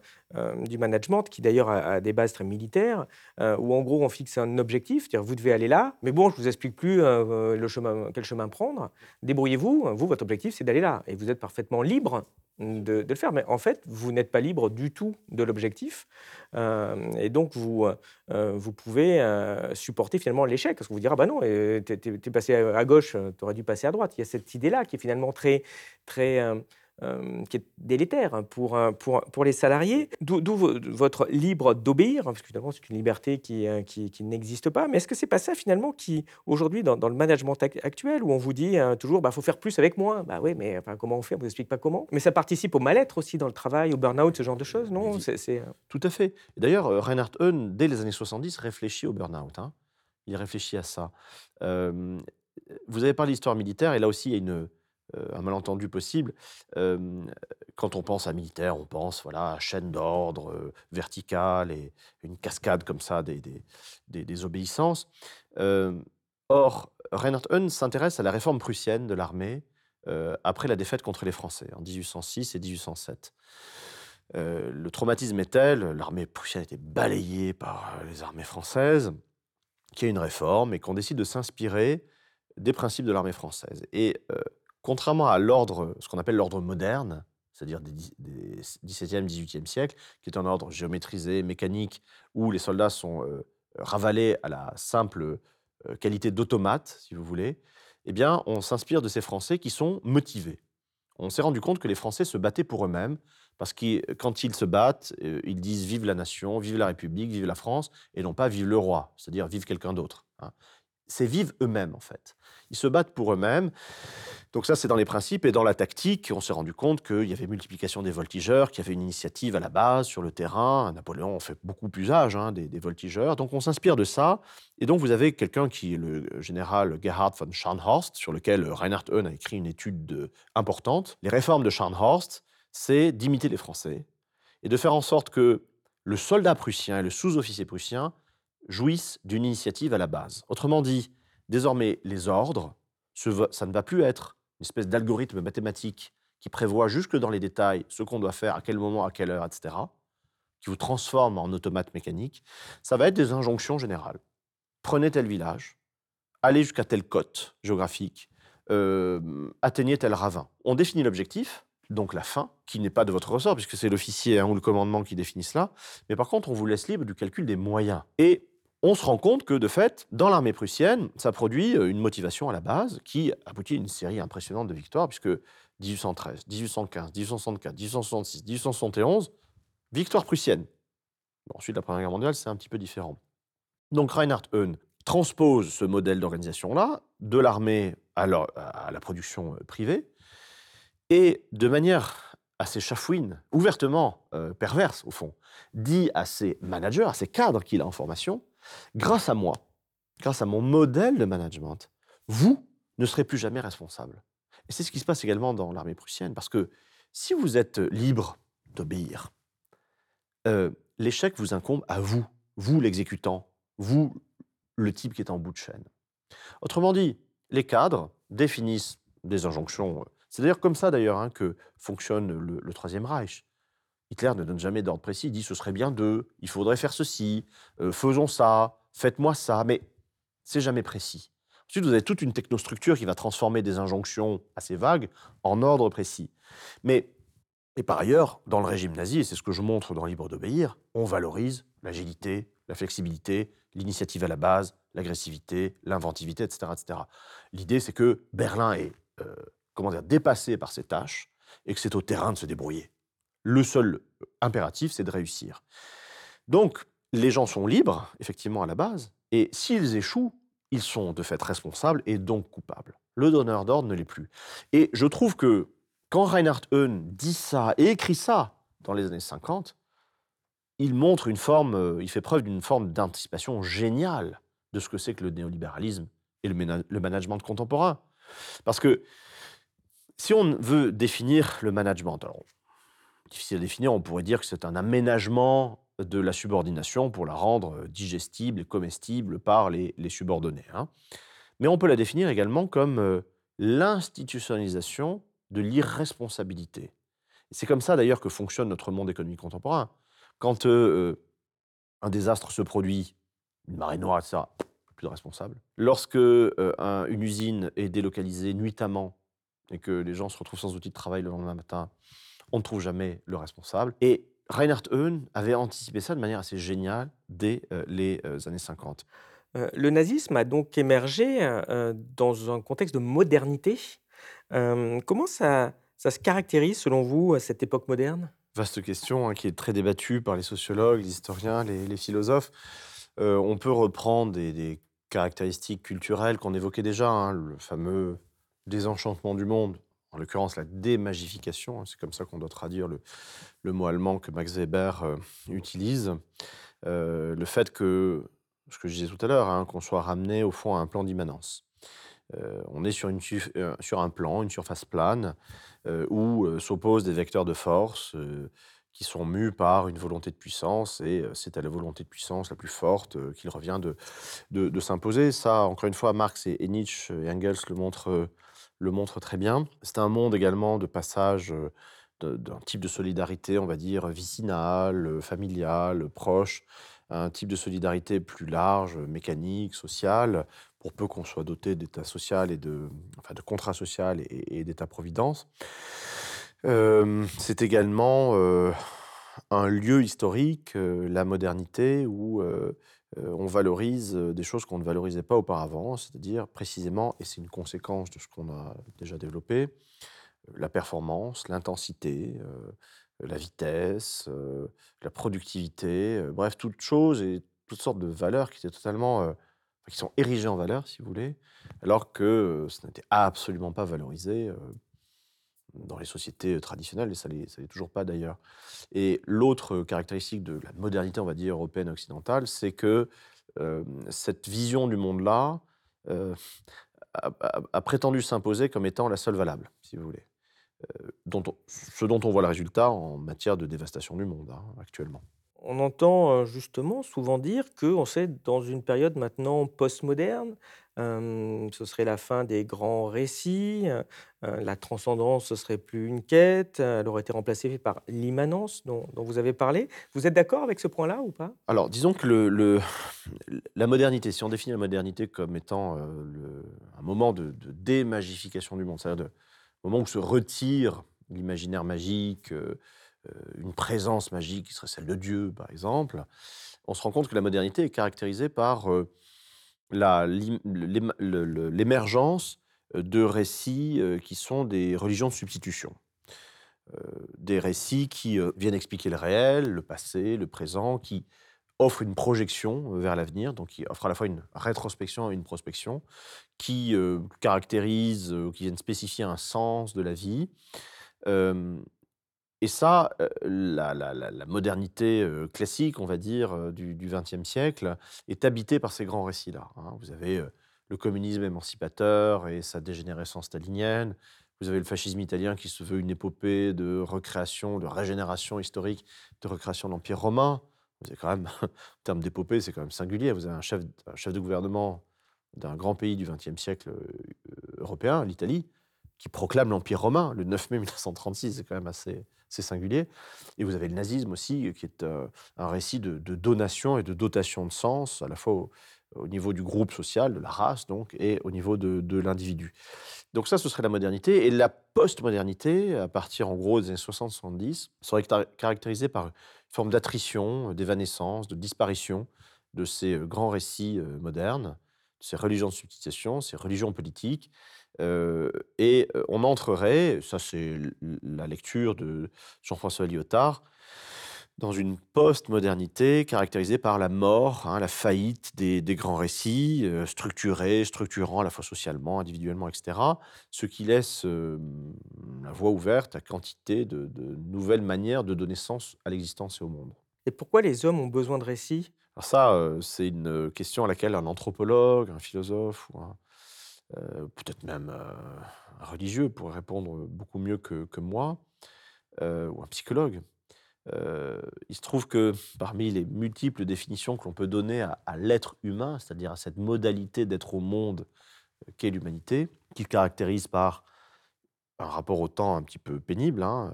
A: du management qui d'ailleurs a, a des bases très militaires, où en gros on fixe un objectif, c'est-à-dire vous devez aller là, mais bon, je vous explique plus le chemin, quel chemin prendre. Débrouillez-vous, vous, votre objectif c'est d'aller là, et vous êtes parfaitement libre de, le faire. Mais en fait, vous n'êtes pas libre du tout de l'objectif, euh, et donc vous, euh, vous pouvez euh, supporter finalement l'échec, parce qu'on vous dira, bah non, t'es- t'es passé à à gauche, tu aurais dû passer à droite. Il y a cette idée-là qui est finalement très, très, euh, qui est délétère hein, pour, pour, pour les salariés. D'où d'où vo- votre libre d'obéir, hein, parce que finalement c'est une liberté qui, euh, qui, qui n'existe pas. Mais est-ce que c'est pas ça finalement qui, aujourd'hui, dans, dans le management ac- actuel, où on vous dit euh, toujours, bah faut faire plus avec moins. Bah oui, mais enfin, comment on fait? On vous explique pas comment. Mais ça participe au mal-être aussi dans le travail, au burn-out, ce genre de choses, non? C'est euh,
B: Tout à fait. D'ailleurs, Reinhard Hahn, dès les années 70, réfléchit au burn-out. hein. Il réfléchit à ça. Euh, vous avez parlé d'histoire militaire, et là aussi, il y a une, un malentendu possible. Euh, quand on pense à militaire, on pense voilà, à chaîne d'ordre euh, verticale et une cascade comme ça des, des, obéissances. Euh, or, Reinhard Hahn s'intéresse à la réforme prussienne de l'armée euh, après la défaite contre les Français en 1806 et 1807. Euh, le traumatisme est tel, l'armée prussienne a été balayée par euh, les armées françaises, qu'il y a une réforme et qu'on décide de s'inspirer des principes de l'armée française. Et contrairement à l'ordre, ce qu'on appelle l'ordre moderne, c'est-à-dire des, des 17e, 18e siècle, qui est un ordre géométrisé, mécanique, où les soldats sont ravalés à la simple qualité d'automate, si vous voulez, eh bien, on s'inspire de ces Français qui sont motivés. On s'est rendu compte que les Français se battaient pour eux-mêmes, parce que quand ils se battent, euh, ils disent vive la nation, vive la République, vive la France, et non pas vive le roi, c'est-à-dire vive quelqu'un d'autre. Hein c'est vivent eux-mêmes en fait. Ils se battent pour eux-mêmes. Donc ça, c'est dans les principes. Et dans la tactique, on s'est rendu compte qu'il y avait multiplication des voltigeurs, qu'il y avait une initiative à la base, sur le terrain. Napoléon fait beaucoup plus âge hein, des, voltigeurs. Donc on s'inspire de ça. Et donc vous avez quelqu'un qui est le général Gerhard von Scharnhorst, sur lequel Reinhard Heun a écrit une étude importante. Les réformes de Scharnhorst, c'est d'imiter les Français et de faire en sorte que le soldat prussien et le sous-officier prussien jouissent d'une initiative à la base. Autrement dit, désormais, les ordres, ça ne va plus être une espèce d'algorithme mathématique qui prévoit jusque dans les détails ce qu'on doit faire, à quel moment, à quelle heure, etc., qui vous transforme en automate mécanique. Ça va être des injonctions générales. Prenez tel village, allez jusqu'à telle côte géographique, euh, atteignez tel ravin. On définit l'objectif, donc la fin, qui n'est pas de votre ressort, puisque c'est l'officier hein, ou le commandement qui définit cela, mais par contre, on vous laisse libre du calcul des moyens. On se rend compte que, de fait, dans l'armée prussienne, ça produit euh, une motivation à la base qui aboutit à une série impressionnante de victoires, puisque 1813, 1815, 1864, 1866, 1871, victoire prussienne. ensuite, la Première Guerre mondiale, c'est un petit peu différent. Donc Reinhard Heun transpose ce modèle d'organisation-là de l'armée à, la production euh, privée, et de manière assez chafouine, ouvertement euh, perverse au fond, dit à ses managers, à ses cadres qu'il a en formation, Grâce à moi, grâce à mon modèle de management, vous ne serez plus jamais responsable. Et c'est ce qui se passe également dans l'armée prussienne, parce que si vous êtes libre d'obéir, euh, l'échec vous incombe à vous, vous l'exécutant, vous le type qui est en bout de chaîne. Autrement dit, les cadres définissent des injonctions. C'est d'ailleurs comme ça d'ailleurs hein, que fonctionne le Troisième Reich. Hitler ne donne jamais d'ordre précis. Il dit ce serait bien de, il faudrait faire ceci, euh, faisons ça, faites-moi ça, mais c'est jamais précis. Ensuite, vous avez toute une technostructure qui va transformer des injonctions assez vagues en ordre précis. Mais, et par ailleurs, dans le régime nazi, et c'est ce que je montre dans Libre d'obéir, on valorise l'agilité, la flexibilité, l'initiative à la base, l'agressivité, l'inventivité, etc. etc. L'idée, c'est que Berlin est euh, comment dire, dépassé par ses tâches et que c'est au terrain de se débrouiller. Le seul impératif, c'est de réussir. Donc, les gens sont libres, effectivement, à la base, et s'ils échouent, ils sont de fait responsables et donc coupables. Le donneur d'ordre ne l'est plus. Et je trouve que quand Reinhard Heun dit ça et écrit ça dans les années 50, il montre une forme, euh, il fait preuve d'une forme d'anticipation géniale de ce que c'est que le néolibéralisme et le, management contemporain. Parce que si on veut définir le management, alors difficile à définir, on pourrait dire que c'est un aménagement de la subordination pour la rendre euh, digestible et comestible par les, subordonnés. Hein. Mais on peut la définir également comme euh, l'institutionnalisation de l'irresponsabilité. C'est comme ça d'ailleurs que fonctionne notre monde économique contemporain. Quand euh, un désastre se produit, une marée noire, etc., plus de responsable. Lorsque une usine est délocalisée nuitamment et que les gens se retrouvent sans outil de travail le lendemain matin, on ne trouve jamais le responsable. Et Reinhard Heun avait anticipé ça de manière assez géniale dès euh, les euh, années 50.
A: Euh, le nazisme a donc émergé dans un contexte de modernité. comment ça, ça se caractérise selon vous à cette époque moderne?
B: Vaste question hein, qui est très débattue par les sociologues, les historiens, les, philosophes. on peut reprendre des, caractéristiques culturelles qu'on évoquait déjà, hein, le fameux désenchantement du monde, en l'occurrence la démagification, hein, c'est comme ça qu'on doit traduire le, mot allemand que Max Weber euh, utilise, euh, le fait que, ce que je disais tout à l'heure, hein, qu'on soit ramené au fond à un plan d'immanence. Euh, on est sur, une, sur un plan, une surface plane, où s'opposent des vecteurs de force qui sont mus par une volonté de puissance, et c'est à la volonté de puissance la plus forte qu'il revient de, de, s'imposer. Ça, encore une fois, Marx et, et, Nietzsche et Engels le montrent le montre très bien. C'est un monde également de passage d'un type de solidarité, on va dire, vicinale, familiale, proche, un type de solidarité plus large, mécanique, sociale, pour peu qu'on soit doté d'état social et de, enfin, de contrat social et, d'état-providence. c'est également un lieu historique, la modernité, où on valorise des choses qu'on ne valorisait pas auparavant, c'est-à-dire précisément, et c'est une conséquence de ce qu'on a déjà développé, la performance, l'intensité, la vitesse, la productivité, bref, toutes choses et toutes sortes de valeurs qui étaient totalement, qui sont érigées en valeur, si vous voulez, alors que ce n'était absolument pas valorisé dans les sociétés traditionnelles, et ça ne l'est toujours pas d'ailleurs. Et l'autre caractéristique de la modernité, on va dire, européenne occidentale, c'est que cette vision du monde-là a, prétendu s'imposer comme étant la seule valable, si vous voulez. dont ce dont on voit le résultat en matière de dévastation du monde hein, actuellement.
A: On entend justement souvent dire qu'on sait dans une période maintenant postmoderne, ce serait la fin des grands récits, la transcendance, ce serait plus une quête, elle aurait été remplacée par l'immanence dont, vous avez parlé. Vous êtes d'accord avec ce point-là ou pas?
B: Alors, disons que la modernité, si on définit la modernité comme étant un moment de, démagification du monde, c'est-à-dire le moment où se retire l'imaginaire magique, une présence magique qui serait celle de Dieu, par exemple, on se rend compte que la modernité est caractérisée par l'émergence de récits qui sont des religions de substitution. des récits qui viennent expliquer le réel, le passé, le présent, qui offrent une projection vers l'avenir, donc qui offrent à la fois une rétrospection et une prospection, qui caractérisent, qui viennent spécifier un sens de la vie. Et ça, la, modernité classique, on va dire, du XXe siècle, est habitée par ces grands récits-là. Hein. Vous avez le communisme émancipateur et sa dégénérescence stalinienne. Vous avez le fascisme italien qui se veut une épopée de recréation, de régénération historique, de recréation de l'Empire romain. Vous quand même, en termes d'épopée, c'est quand même singulier. Vous avez un chef de gouvernement d'un grand pays du XXe siècle européen, l'Italie, qui proclame l'Empire romain le 9 mai 1936. C'est quand même assez, singulier. Et vous avez le nazisme aussi, qui est euh, un récit de, donation et de dotation de sens, à la fois au, niveau du groupe social, de la race, donc, et au niveau de, l'individu. Donc ça, ce serait la modernité. Et la post-modernité, à partir en gros des années 60-70, serait caractérisée par une forme d'attrition, d'évanescence, de disparition de ces euh, grands récits euh, modernes, de ces religions de substitution, ces religions politiques, et on entrerait, ça c'est la lecture de Jean-François Lyotard, dans une post-modernité caractérisée par la mort, hein, la faillite des, grands récits, structurés, structurants à la fois socialement, individuellement, etc. Ce qui laisse la voie ouverte à quantité de, nouvelles manières de donner sens à l'existence et au monde.
A: Et pourquoi les hommes ont besoin de récits?
B: Alors ça, c'est une question à laquelle un anthropologue, un philosophe ou un, euh, peut-être même euh, un religieux pourrait répondre beaucoup mieux que, moi, euh, ou un psychologue. il se trouve que parmi les multiples définitions que l'on peut donner à, l'être humain, c'est-à-dire à cette modalité d'être au monde qu'est l'humanité, qu'il caractérise par un rapport au temps un petit peu pénible. Hein,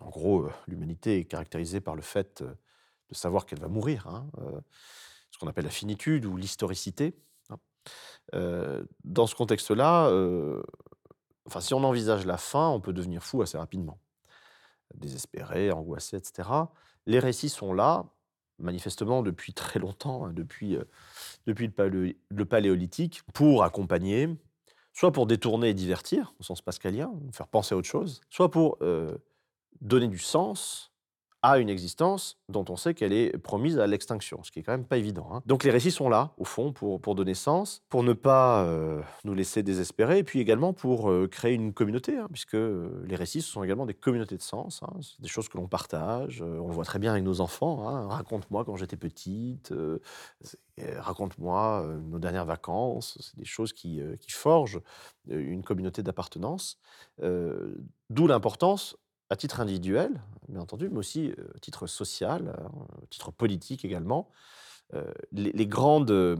B: en gros, l'humanité est caractérisée par le fait de savoir qu'elle va mourir, hein, ce qu'on appelle la finitude ou l'historicité dans ce contexte-là, enfin, si on envisage la fin, on peut devenir fou assez rapidement. Désespéré, angoissé, etc. Les récits sont là, manifestement depuis très longtemps, hein, depuis, depuis le, paléolithique, pour accompagner, soit pour détourner et divertir, au sens pascalien, faire penser à autre chose, soit pour donner du sens à une existence dont on sait qu'elle est promise à l'extinction, ce qui est quand même pas évident. Hein. Donc les récits sont là, au fond, pour, pour donner sens, pour ne pas euh, nous laisser désespérer, et puis également pour euh, créer une communauté, hein, puisque euh, les récits, ce sont également des communautés de sens, hein. des choses que l'on partage, on voit très bien avec nos enfants, raconte-moi quand j'étais petite, raconte-moi nos dernières vacances, c'est des choses qui forgent une communauté d'appartenance, d'où l'importance à titre individuel, bien entendu, mais aussi à titre social, à titre politique également. les, grandes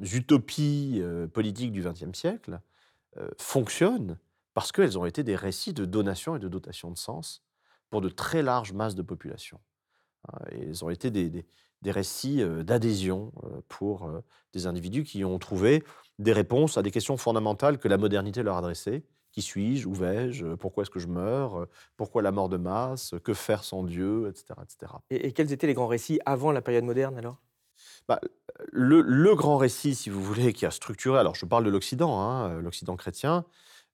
B: utopies politiques du XXe siècle euh, fonctionnent parce qu'elles ont été des récits de donation et de dotation de sens pour de très larges masses de population. Hein, elles ont été des, des- des récits euh, d'adhésion euh, pour euh, des individus qui ont trouvé des réponses à des questions fondamentales que la modernité leur adressait. Qui suis-je Où vais-je Pourquoi est-ce que je meurs Euh, Pourquoi la mort de masse Que faire sans Dieu Etc. etc.
A: Et, et quels étaient les grands récits avant la période moderne alors?
B: Bah, le, le grand récit, si vous voulez, qui a structuré, alors je parle de l'Occident, hein, euh, l'Occident chrétien,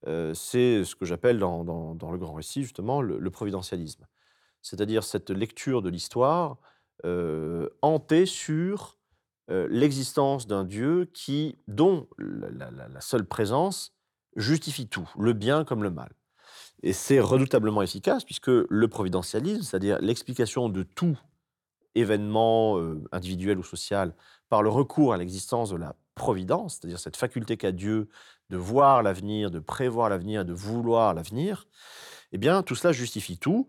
B: euh, c'est ce que j'appelle dans, dans- dans le grand récit, justement, le, le providentialisme. C'est-à-dire cette lecture de l'histoire euh, hantée sur euh, l'existence d'un Dieu qui, dont la- la seule présence justifie tout, le bien comme le mal. Et c'est redoutablement efficace puisque le providentialisme, c'est-à-dire l'explication de tout événement euh, individuel ou social par le recours à l'existence de la providence, c'est-à-dire cette faculté qu'a Dieu de voir l'avenir, de prévoir l'avenir, de vouloir l'avenir, eh bien, tout cela justifie tout.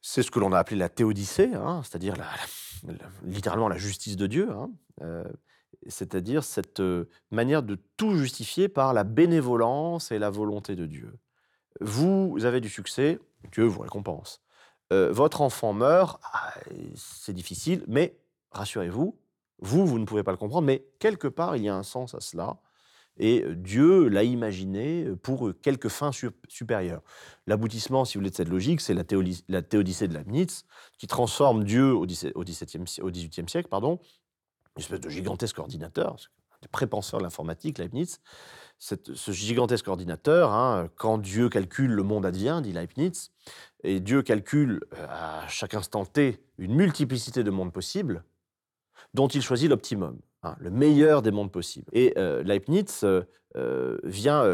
B: C'est ce que l'on a appelé la théodicée, hein, c'est-à-dire la- littéralement la justice de Dieu, hein, euh, c'est-à-dire cette manière de tout justifier par la bénévolence et la volonté de Dieu. Vous avez du succès, Dieu vous récompense. Votre enfant meurt, ah, c'est difficile, mais rassurez-vous, vous, vous ne pouvez pas le comprendre, mais quelque part, il y a un sens à cela. Et Dieu l'a imaginé pour quelques fins sup- supérieures. L'aboutissement, si vous voulez, de cette logique, c'est la, la théodicée de Leibniz, qui transforme Dieu au XVIIe au 17e si- au XVIIIe siècle, pardon, une espèce de gigantesque ordinateur, des prépenseurs de l'informatique, Leibniz. Ce gigantesque ordinateur, hein, quand Dieu calcule, le monde advient, dit Leibniz, et Dieu calcule euh, à chaque instant T une multiplicité de mondes possibles, dont il choisit l'optimum, hein, le meilleur des mondes possibles. Et euh, Leibniz euh, vient,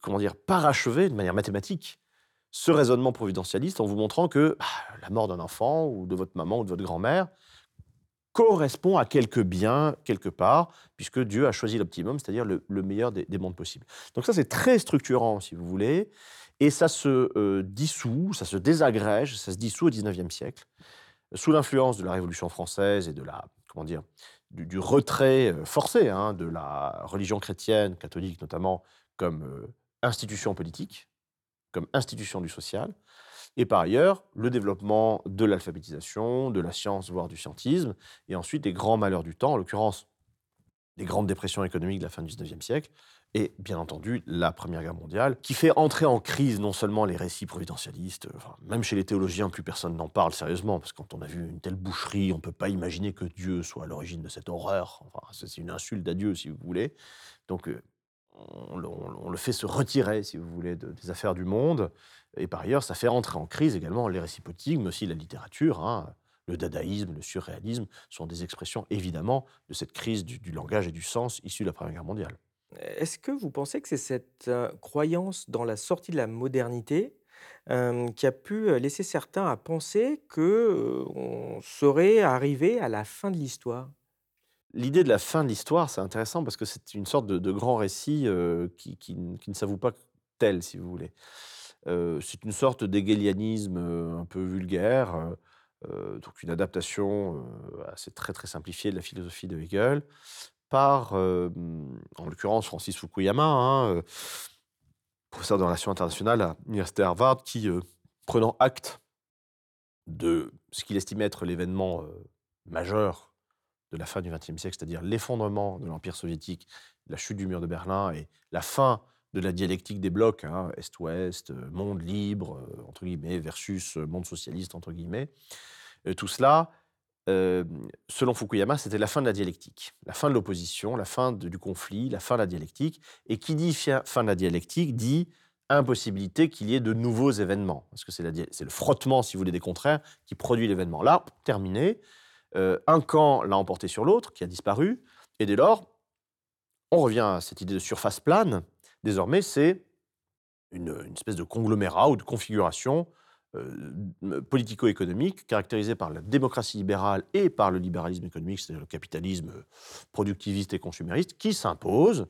B: comment dire, parachever de manière mathématique ce raisonnement providentialiste en vous montrant que bah, la mort d'un enfant ou de votre maman ou de votre grand-mère correspond à quelque bien quelque part, puisque Dieu a choisi l'optimum, c'est-à-dire le, le meilleur des, des mondes possibles. Donc ça, c'est très structurant, si vous voulez, et ça se euh, dissout, ça se désagrège, ça se dissout au XIXe siècle, sous l'influence de la Révolution française et de la, comment dire, du, du retrait euh, forcé hein, de la religion chrétienne, catholique notamment, comme euh, institution politique, comme institution du social, et par ailleurs, le développement de l'alphabétisation, de la science, voire du scientisme, et ensuite les grands malheurs du temps, en l'occurrence les grandes dépressions économiques de la fin du 19e siècle, et bien entendu la Première Guerre mondiale, qui fait entrer en crise non seulement les récits providentialistes, même chez les théologiens, plus personne n'en parle sérieusement, parce que quand on a vu une telle boucherie, on ne peut pas imaginer que Dieu soit à l'origine de cette horreur. C'est une insulte à Dieu, si vous voulez. Donc, euh, on, le- fait se retirer, si vous voulez, de- des affaires du monde. Et par ailleurs, ça fait entrer en crise également les récits politiques, mais aussi la littérature. hein. Le dadaïsme, le surréalisme sont des expressions, évidemment, de cette crise du, du langage et du sens issue de la Première Guerre mondiale.
A: Est-ce que vous pensez que c'est cette euh, croyance dans la sortie de la modernité euh, qui a pu euh, laisser certains à penser que euh, on serait arrivé à la fin de l'histoire?
B: L'idée de la fin de l'histoire, c'est intéressant parce que c'est une sorte de, de grand récit qui, qui n- qui ne s'avoue pas tel, si vous voulez. C'est une sorte d'hégélianisme euh, un peu vulgaire, donc une adaptation assez très très simplifiée de la philosophie de Hegel par, en l'occurrence, Francis Fukuyama, hein, professeur de relations internationales à l'université Harvard, qui, prenant acte de ce qu'il estimait être l'événement majeur de la fin du XXe siècle, c'est-à-dire l'effondrement de l'Empire soviétique, la chute du mur de Berlin et la fin de la dialectique des blocs, hein, Est-Ouest, euh, monde libre, euh, entre guillemets, versus euh, monde socialiste, entre guillemets. Tout cela, selon Fukuyama, c'était la fin de la dialectique, la fin de l'opposition, la fin du conflit, la fin de la dialectique. Et qui dit fi- fin de la dialectique dit impossibilité qu'il y ait de nouveaux événements, parce que c'est le frottement, si vous voulez, des contraires qui produit l'événement. Là, terminé, un camp l'a emporté sur l'autre, qui a disparu, et dès lors, on revient à cette idée de surface plane. Désormais, c'est une, espèce de conglomérat ou de configuration politico-économique caractérisée par la démocratie libérale et par le libéralisme économique, c'est-à-dire le capitalisme productiviste et consumériste, qui s'impose,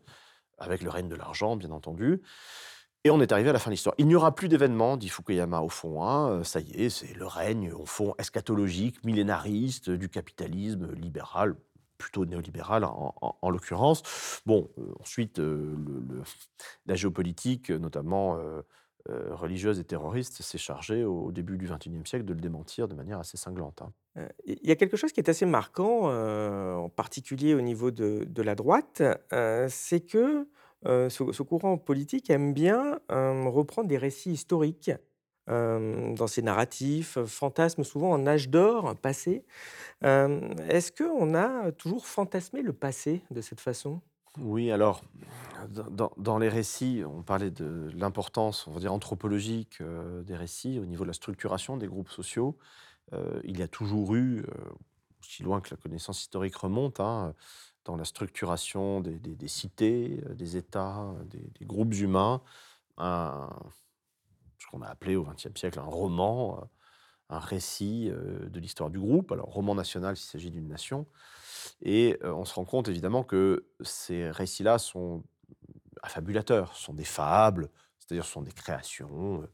B: avec le règne de l'argent, bien entendu. Et on est arrivé à la fin de l'histoire. Il n'y aura plus d'événements, dit Fukuyama au fond. hein, Ça y est, c'est le règne, au fond, eschatologique, millénariste du capitalisme libéral. Plutôt néolibérale en, en- en l'occurrence. Bon, euh, ensuite, euh, la géopolitique, notamment euh, religieuse et terroriste, s'est chargée au début du XXIe siècle de le démentir de manière assez cinglante. hein.
A: Il y a quelque chose qui est assez marquant, en particulier au niveau de de la droite, c'est que, ce courant politique aime bien, reprendre des récits historiques, hem, dans ses narratifs, heu, fantasme souvent en âge d'or passé. Hem, est-ce qu'on a toujours fantasmé le passé de cette façon?
B: Oui, alors, dans, les récits, on parlait de l'importance, on va dire, anthropologique euh, des récits au niveau de la structuration des groupes sociaux. Euh, il y a toujours eu, euh, aussi loin que la connaissance historique remonte, hein, dans la structuration des, des- des cités, euh, des États, euh, des, des groupes humains, un- qu'on a appelé au XXe siècle un roman, euh, un récit euh, de l'histoire du groupe. Alors, roman national s'il s'agit d'une nation. Et euh, on se rend compte évidemment que ces récits-là sont affabulateurs, sont des fables, c'est-à-dire ce sont des créations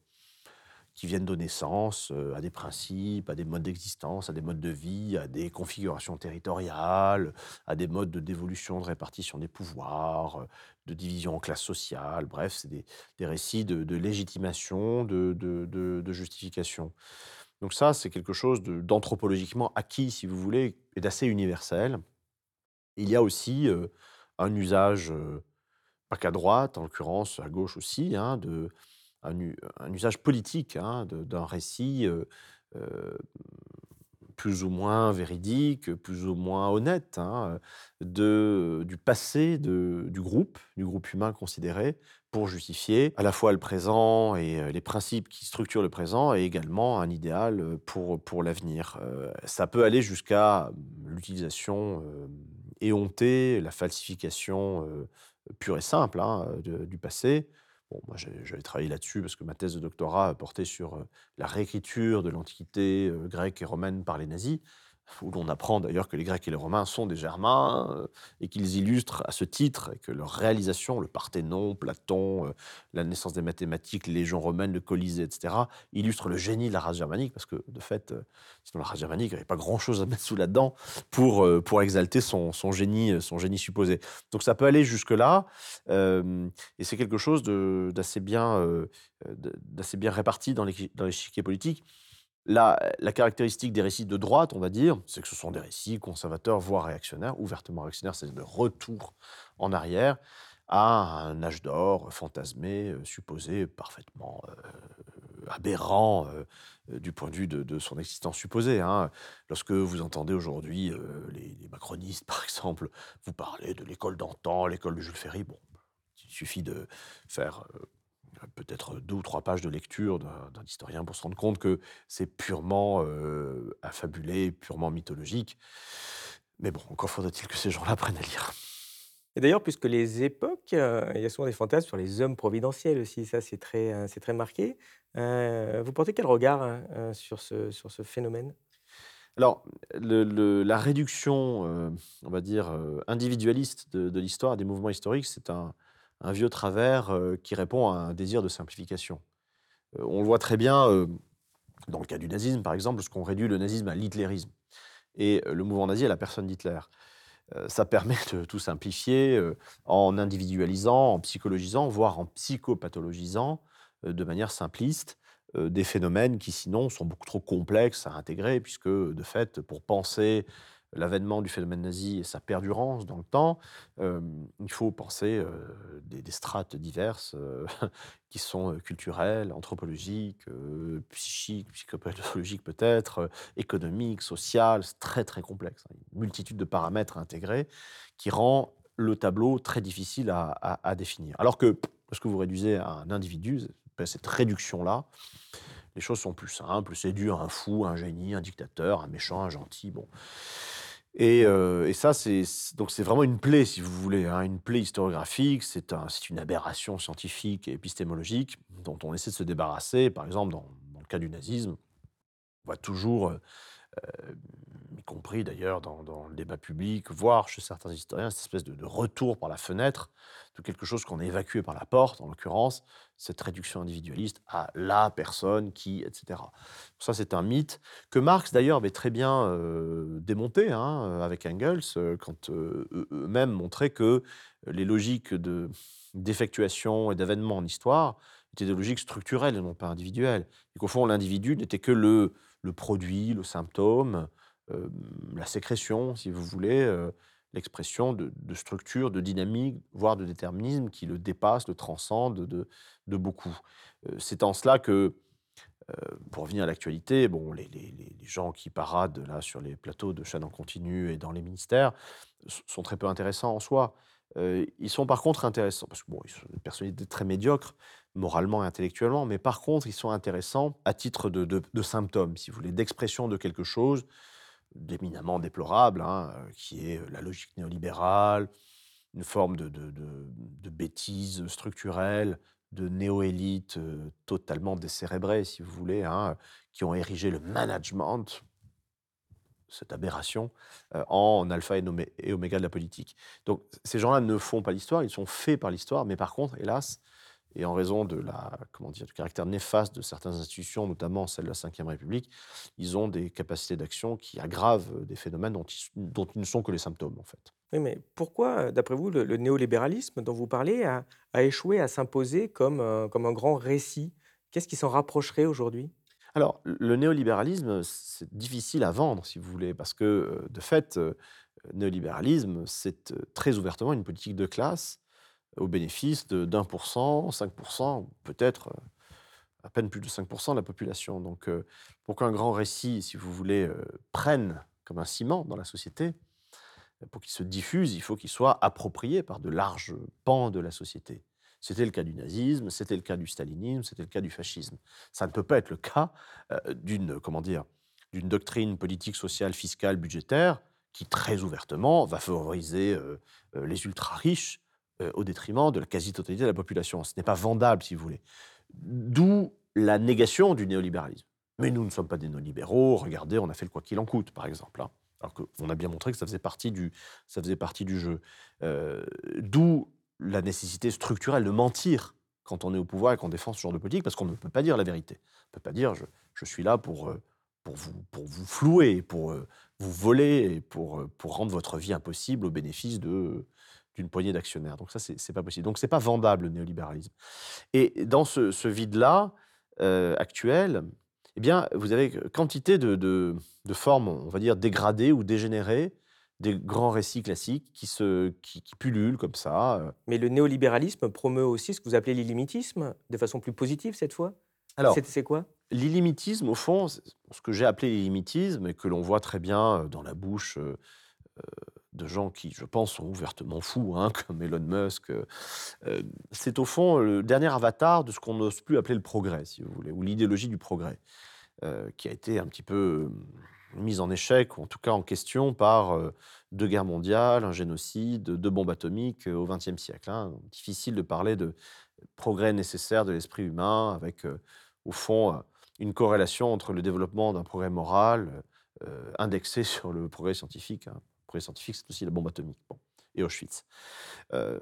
B: qui viennent donner sens euh, à des principes, à des modes d'existence, à des modes de vie, à des configurations territoriales, à des modes de dévolution, de répartition des pouvoirs, euh, de division en classes sociales. Bref, c'est des, des récits de, légitimation, de, de- justification. Donc ça, c'est quelque chose d'anthropologiquement acquis, si vous voulez, et d'assez universel. Il y a aussi euh, un usage pas qu'à droite, en l'occurrence à gauche aussi, hein, de, un, usage politique hein, d'un récit euh, euh, plus ou moins véridique, plus ou moins honnête, hein, du passé du groupe, du groupe humain considéré, pour justifier à la fois le présent et euh, les principes qui structurent le présent, et également un idéal pour, pour l'avenir. Ça peut aller jusqu'à l'utilisation éhontée, la falsification pure et simple hein, du passé. J'avais travaillé là-dessus parce que ma thèse de doctorat portait sur euh, la réécriture de l'Antiquité euh, grecque et romaine par les nazis, où l'on apprend d'ailleurs que les Grecs et les Romains sont des Germains euh, et qu'ils illustrent à ce titre que leur réalisation, le Parthénon, Platon, euh, la naissance des mathématiques, les légions romaines, le Colisée, etc., illustrent le génie de la race germanique parce que de fait, euh, sinon la race germanique n'avait pas grand-chose à mettre sous la dent pour, pour exalter son, son génie, son génie supposé. Donc ça peut aller jusque-là. et c'est quelque chose d'assez bien, bien réparti dans l'échiquier politique. La, caractéristique des récits de droite, on va dire, c'est que ce sont des récits conservateurs, voire réactionnaires, ouvertement réactionnaires, c'est le retour en arrière à un âge d'or fantasmé, euh, supposé parfaitement euh, aberrant euh, du point de vue de, de son existence supposée. hein. Lorsque vous entendez aujourd'hui les, les macronistes, par exemple, vous parler de l'école d'antan, l'école de Jules Ferry, bon, il suffit de faire peut-être deux ou trois pages de lecture d'un historien pour se rendre compte que c'est purement euh, affabulé, purement mythologique. Mais bon, encore faudrait-il que ces gens-là apprennent à lire.
A: Et d'ailleurs, puisque les époques, heu, il y a souvent des fantasmes sur les hommes providentiels aussi, ça c'est très, c'est très marqué. Vous portez quel regard, hein, sur ce sur ce phénomène?
B: Alors, le- le- la réduction, euh, on va dire, euh, individualiste de, de l'histoire, des mouvements historiques, c'est un, un vieux travers euh, qui répond à un désir de simplification. Euh, on le voit très bien euh, dans le cas du nazisme, par exemple, lorsqu'on réduit le nazisme à l'hitlérisme et le mouvement nazi à la personne d'Hitler. Ça permet de tout simplifier en individualisant, en psychologisant, voire en psychopathologisant de manière simpliste des phénomènes qui sinon sont beaucoup trop complexes à intégrer, puisque de fait, pour penser l'avènement du phénomène nazi et sa perdurance dans le temps, euh, il faut penser euh, des, strates diverses euh, qui sont culturelles, anthropologiques, psychiques, psychopathologiques peut-être, économiques, sociales, très très complexe. hein. Une multitude de paramètres à intégrer qui rend le tableau très difficile à, définir. Alors que lorsque vous réduisez à un individu, cette réduction-là, les choses sont plus simples, c'est dû à un fou, un génie, un dictateur, un méchant, un gentil, bon. Et, euh, et ça, c'est donc c'est vraiment une plaie, si vous voulez, hein, une plaie historiographique. C'est un, une aberration scientifique et épistémologique dont on essaie de se débarrasser. Par exemple, dans, dans le cas du nazisme, on voit toujours euh, euh, compris d'ailleurs dans, le débat public, voire chez certains historiens, cette espèce de, retour par la fenêtre de quelque chose qu'on a évacué par la porte, en l'occurrence, cette réduction individualiste à la personne qui, etc. Ça, c'est un mythe que Marx, d'ailleurs, avait très bien euh, démonté hein, avec Engels, euh, quand euh, eux-mêmes montraient que les logiques de, d'effectuation et d'avènement en histoire étaient des logiques structurelles et non pas individuelles. Et qu'au fond, l'individu n'était que le produit, le symptôme, euh, la sécrétion, si vous voulez, euh, l'expression de, de structure, de dynamique, voire de déterminisme qui le dépasse, le transcende de, beaucoup. Euh, c'est en cela que, pour revenir à l'actualité, bon, les, gens qui paradent là sur les plateaux de chaînes en continu et dans les ministères sont très peu intéressants en soi. Ils sont par contre intéressants, parce que bon, ils sont des personnalités très médiocres, moralement et intellectuellement, mais par contre, ils sont intéressants à titre de- de symptômes, si vous voulez, d'expression de quelque chose d'éminemment déplorable, hein, euh, qui est la logique néolibérale, une forme de, de- de- bêtise structurelle, de néo-élite euh, totalement décérébrée, si vous voulez, hein, qui ont érigé le management, cette aberration, euh, en alpha et oméga de la politique. Donc ces gens-là ne font pas l'histoire, ils sont faits par l'histoire, mais par contre, hélas, et en raison de la, comment dire, du caractère néfaste de certaines institutions, notamment celle de la Ve République, ils ont des capacités d'action qui aggravent euh, des phénomènes dont ils, dont ils ne sont que les symptômes, en fait.
A: Oui, mais pourquoi, d'après vous, le, le néolibéralisme dont vous parlez a, a échoué à s'imposer comme, un- comme un grand récit? Qu'est-ce qui s'en rapprocherait aujourd'hui?
B: Alors, le néolibéralisme, c'est difficile à vendre, si vous voulez, parce que, euh, de fait, euh, le néolibéralisme, c'est euh, très ouvertement une politique de classe au bénéfice de- d'un pour cent, 5%, ou peut-être euh, à peine plus de 5% de la population. Donc, euh, pour qu'un grand récit, si vous voulez, euh, prenne comme un ciment dans la société, pour qu'il se diffuse, il faut qu'il soit approprié par de larges pans de la société. C'était le cas du nazisme, c'était le cas du stalinisme, c'était le cas du fascisme. Ça ne peut pas être le cas d'une, comment dire, d'une doctrine politique, sociale, fiscale, budgétaire qui très ouvertement va favoriser les ultra riches euh, au détriment de la quasi-totalité de la population. Ce n'est pas vendable, si vous voulez. D'où la négation du néolibéralisme. Mais nous ne sommes pas des néolibéraux. Regardez, on a fait le quoi qu'il en coûte, par exemple. hein. Alors qu'on a bien montré que ça faisait partie du, ça faisait partie du jeu. Euh, D'où la nécessité structurelle de mentir quand on est au pouvoir et qu'on défend ce genre de politique, parce qu'on ne peut pas dire la vérité. On ne peut pas dire je, je suis là pour, euh, pour, vous, pour vous flouer, pour vous voler, pour, pour rendre votre vie impossible au bénéfice de d'une poignée d'actionnaires. Donc ça, c'est pas possible. Donc c'est pas vendable le néolibéralisme. Et dans ce, ce vide-là euh, actuel, eh bien, vous avez quantité de, de, de formes, on va dire, dégradées ou dégénérées, des grands récits classiques qui, se, qui, qui pullulent comme ça. euh.
A: Mais le néolibéralisme promeut aussi ce que vous appelez l'illimitisme, de façon plus positive cette fois?
B: Alors,
A: C'est quoi?
B: l'illimitisme, au fond, ce que j'ai appelé l'illimitisme, et que l'on voit très bien euh, dans la bouche euh, de gens qui, je pense, sont ouvertement fous, hein, comme Elon Musk, euh, euh, c'est au fond le dernier avatar de ce qu'on n'ose plus appeler le progrès, si vous voulez, ou l'idéologie du progrès, euh, qui a été un petit peu euh, mise en échec, ou en tout cas en question par euh, deux guerres mondiales, un génocide, deux bombes atomiques euh, au XXe siècle. hein. Difficile de parler de progrès nécessaire de l'esprit humain avec, euh, au fond, euh, une corrélation entre le développement d'un progrès moral euh, indexé sur le progrès scientifique. hein. Progrès scientifique, c'est aussi la bombe atomique. Et Auschwitz. Euh,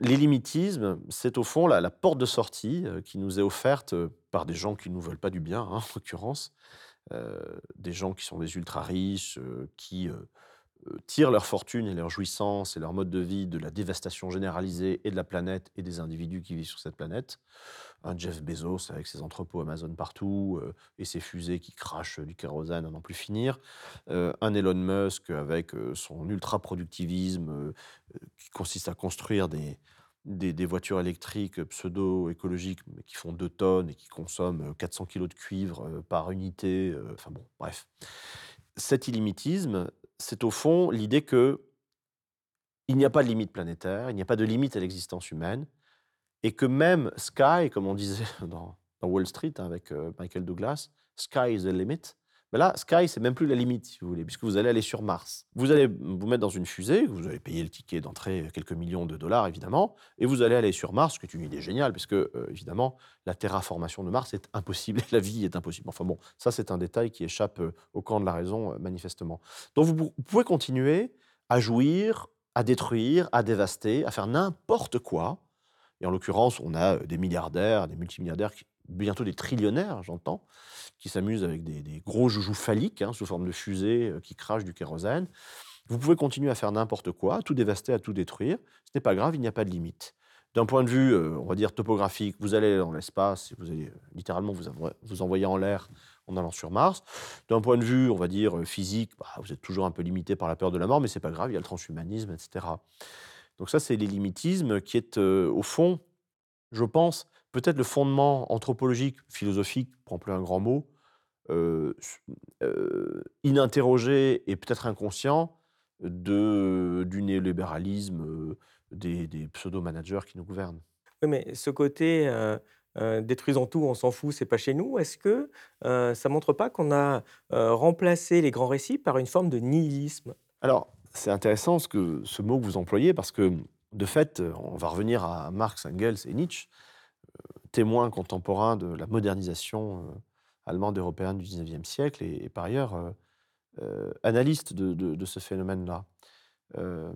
B: L'illimitisme, c'est au fond la, porte de sortie euh, qui nous est offerte euh, par des gens qui ne nous veulent pas du bien, hein, en l'occurrence, euh, des gens qui sont des ultra riches, qui tirent leur fortune et leur jouissance et leur mode de vie de la dévastation généralisée et de la planète et des individus qui vivent sur cette planète. Un Jeff Bezos avec ses entrepôts Amazon partout euh, et ses fusées qui crachent du kérosène à n'en plus finir. Euh, un Elon Musk avec euh, son ultra-productivisme euh, euh, qui consiste à construire des, des, voitures électriques pseudo-écologiques mais qui font 2 tonnes et qui consomment euh, 400 kilos de cuivre euh, par unité. euh, Enfin bon, bref. Cet illimitisme, c'est au fond l'idée que il n'y a pas de limite planétaire, il n'y a pas de limite à l'existence humaine, et que même Sky, comme on disait dans, Wall Street hein, avec euh, Michael Douglas, Sky is the limit, Là, Sky, c'est même plus la limite, si vous voulez, puisque vous allez aller sur Mars. Vous allez vous mettre dans une fusée, vous allez payer le ticket d'entrée, quelques millions de dollars, évidemment, et vous allez aller sur Mars, ce qui est une idée géniale, puisque, euh, évidemment, la terraformation de Mars est impossible, la vie est impossible. Enfin bon, ça, c'est un détail qui échappe euh, au camp de la raison, euh, manifestement. Donc, vous pouvez continuer à jouir, à détruire, à dévaster, à faire n'importe quoi. Et en l'occurrence, on a des milliardaires, des multimilliardaires, bientôt des trillionnaires, j'entends, qui s'amusent avec des, gros joujoux phalliques hein, sous forme de fusées euh, qui crachent du kérosène. Vous pouvez continuer à faire n'importe quoi, à tout dévaster, à tout détruire. Ce n'est pas grave, il n'y a pas de limite. D'un point de vue, euh, on va dire, topographique, vous allez dans l'espace, vous allez euh, littéralement vous, envoyer en l'air en allant sur Mars. D'un point de vue, on va dire, physique, bah, vous êtes toujours un peu limité par la peur de la mort, mais c'est pas grave, il y a le transhumanisme, etc. Donc ça, c'est l'illimitisme qui est, au fond, je pense, peut-être le fondement anthropologique, philosophique, pour plus un grand mot, euh, euh, ininterrogé et peut-être inconscient de, du néolibéralisme euh, des, des pseudo-managers qui nous gouvernent.
A: Oui, mais ce côté détruisons tout, on s'en fout, c'est pas chez nous, est-ce que ça montre pas qu'on a remplacé les grands récits par une forme de nihilisme?
B: Alors, c'est intéressant ce, que, ce mot que vous employez parce que, de fait, on va revenir à Marx, Engels et Nietzsche témoin contemporain de la modernisation euh, allemande européenne du XIXe siècle et, par ailleurs euh, euh, analyste de, ce phénomène-là. le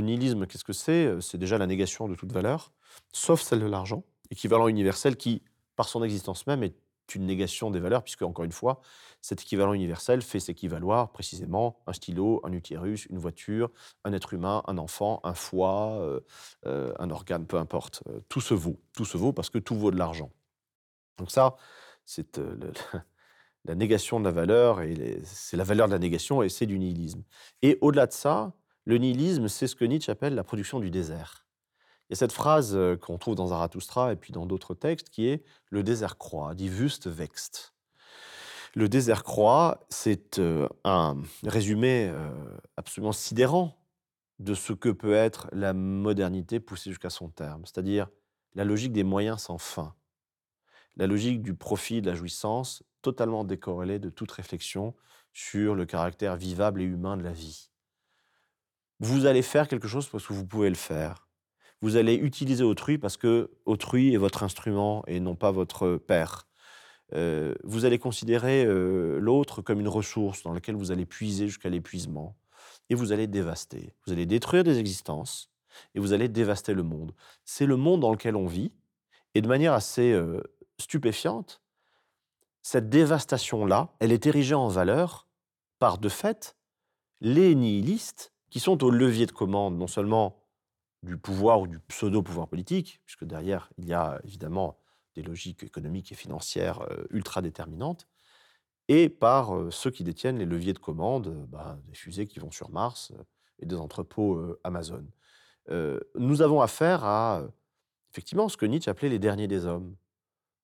B: nihilisme, qu'est-ce que c'est? C'est déjà la négation de toute valeur, sauf celle de l'argent, équivalent universel qui, par son existence même, est une négation des valeurs, puisque, encore une fois, cet équivalent universel fait s'équivaloir précisément un stylo, un utérus, une voiture, un être humain, un enfant, un foie, euh, euh, un organe, peu importe. Euh, tout se vaut. Tout se vaut parce que tout vaut de l'argent. Donc ça, c'est la négation de la valeur, et c'est la valeur de la négation, et c'est du nihilisme. Et au-delà de ça, le nihilisme, c'est ce que Nietzsche appelle la production du désert. Il y a cette phrase qu'on trouve dans Zarathustra et puis dans d'autres textes qui est Le désert croît, Wust wächst. Le désert croît, c'est un résumé absolument sidérant de ce que peut être la modernité poussée jusqu'à son terme, c'est-à-dire la logique des moyens sans fin, la logique du profit, de la jouissance, totalement décorrélée de toute réflexion sur le caractère vivable et humain de la vie. Vous allez faire quelque chose parce que vous pouvez le faire vous allez utiliser autrui parce que autrui est votre instrument et non pas votre père. Euh, vous allez considérer euh, l'autre comme une ressource dans laquelle vous allez puiser jusqu'à l'épuisement et vous allez dévaster. Vous allez détruire des existences et vous allez dévaster le monde. C'est le monde dans lequel on vit et de manière assez euh, stupéfiante, cette dévastation-là, elle est érigée en valeur par de fait les nihilistes qui sont au levier de commande non seulement du pouvoir ou du pseudo-pouvoir politique, puisque derrière, il y a évidemment des logiques économiques et financières euh, ultra déterminantes, et par euh, ceux qui détiennent les leviers de commande, euh, bah, des fusées qui vont sur Mars et des entrepôts Amazon. nous avons affaire à, effectivement, ce que Nietzsche appelait les derniers des hommes,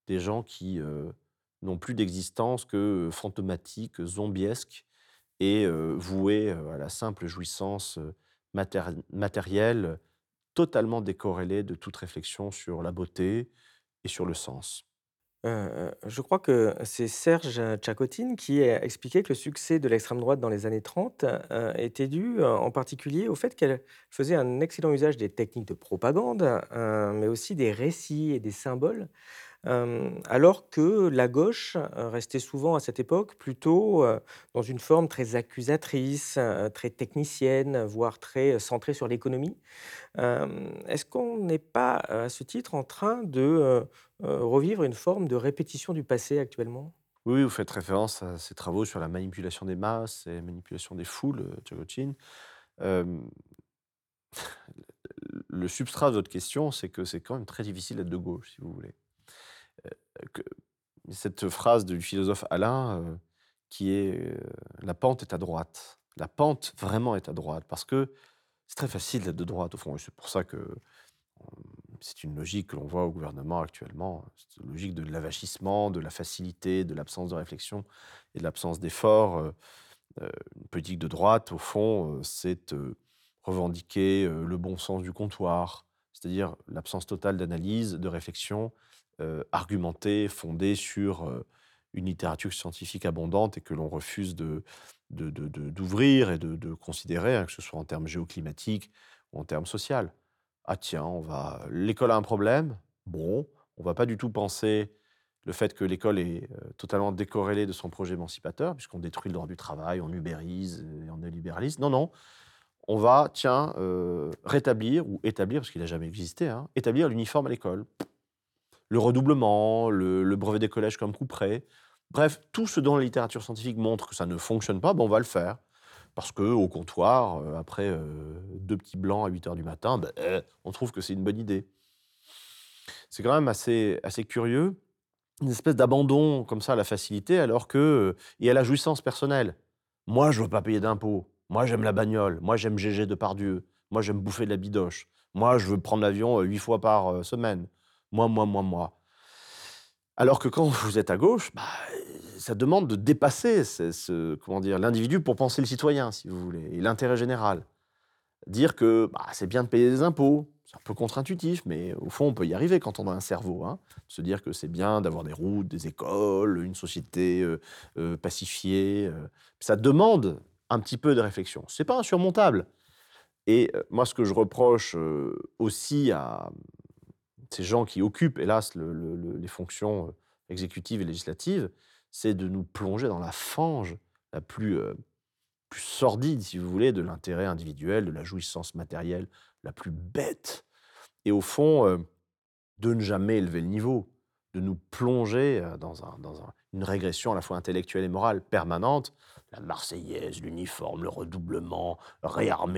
B: des gens qui n'ont plus d'existence que fantomatique, zombiesque, et voués à la simple jouissance matérielle totalement décorrélé de toute réflexion sur la beauté et sur le sens.
A: je crois que c'est Serge Tchakotine qui a expliqué que le succès de l'extrême droite dans les années 30 était dû en particulier au fait qu'elle faisait un excellent usage des techniques de propagande, mais aussi des récits et des symboles alors que la gauche restait souvent à cette époque plutôt dans une forme très accusatrice, très technicienne, voire très centrée sur l'économie. Est-ce qu'on n'est pas, à ce titre, en train de revivre une forme de répétition du passé actuellement?
B: Oui, vous faites référence à ces travaux sur la manipulation des masses et la manipulation des foules, Tchagotchine. le substrat de votre question, c'est que c'est quand même très difficile d'être de gauche, si vous voulez cette phrase du philosophe Alain euh, qui est euh, la pente est à droite. La pente vraiment est à droite parce que c'est très facile d'être de droite au fond. C'est pour ça que c'est une logique que l'on voit au gouvernement actuellement. C'est une logique de l'avachissement, de la facilité, de l'absence de réflexion et de l'absence d'effort. Euh, une politique de droite, au fond, c'est revendiquer le bon sens du comptoir, c'est-à-dire l'absence totale d'analyse, de réflexion, euh, argumenté, fondé sur euh, une littérature scientifique abondante et que l'on refuse de, d'ouvrir et de, considérer, hein, que ce soit en termes géoclimatiques ou en termes sociaux. Ah tiens, on va, l'école a un problème? Bon, on va pas du tout penser le fait que l'école est euh, totalement décorrélée de son projet émancipateur, puisqu'on détruit le droit du travail, on ubérise et on libéralise. Non, non, on va, tiens, rétablir ou établir, parce qu'il n'a jamais existé, hein, établir l'uniforme à l'école. Le redoublement, le, brevet des collèges comme couperet. Bref, tout ce dont la littérature scientifique montre que ça ne fonctionne pas, ben, on va le faire. Parce que au comptoir, euh, après euh, deux petits blancs à 8 heures du matin, ben, euh, on trouve que c'est une bonne idée. C'est quand même assez, assez curieux, une espèce d'abandon comme ça à la facilité, alors que et à la jouissance personnelle. Moi, je veux pas payer d'impôts. Moi, j'aime la bagnole. Moi, j'aime GG de Pardieu. Moi, j'aime bouffer de la bidoche. Moi, je veux prendre l'avion huit fois par semaine. Moi, moi, moi, moi. Alors que quand vous êtes à gauche, bah, ça demande de dépasser ce, comment dire l'individu pour penser le citoyen, si vous voulez, et l'intérêt général. Dire que bah, c'est bien de payer des impôts, c'est un peu contre-intuitif, mais au fond, on peut y arriver quand on a un cerveau. hein. Se dire que c'est bien d'avoir des routes, des écoles, une société euh, euh, pacifiée. euh. Ça demande un petit peu de réflexion. C'est pas insurmontable. Et moi, ce que je reproche aussi à ces gens qui occupent, hélas, le- le- le- les fonctions euh, exécutives et législatives, c'est de nous plonger dans la fange la plus, euh, plus sordide, si vous voulez, de l'intérêt individuel, de la jouissance matérielle la plus bête. Et au fond, euh, de ne jamais élever le niveau, de nous plonger euh, dans, un- dans un- une régression à la fois intellectuelle et morale permanente. La Marseillaise, l'uniforme, le redoublement,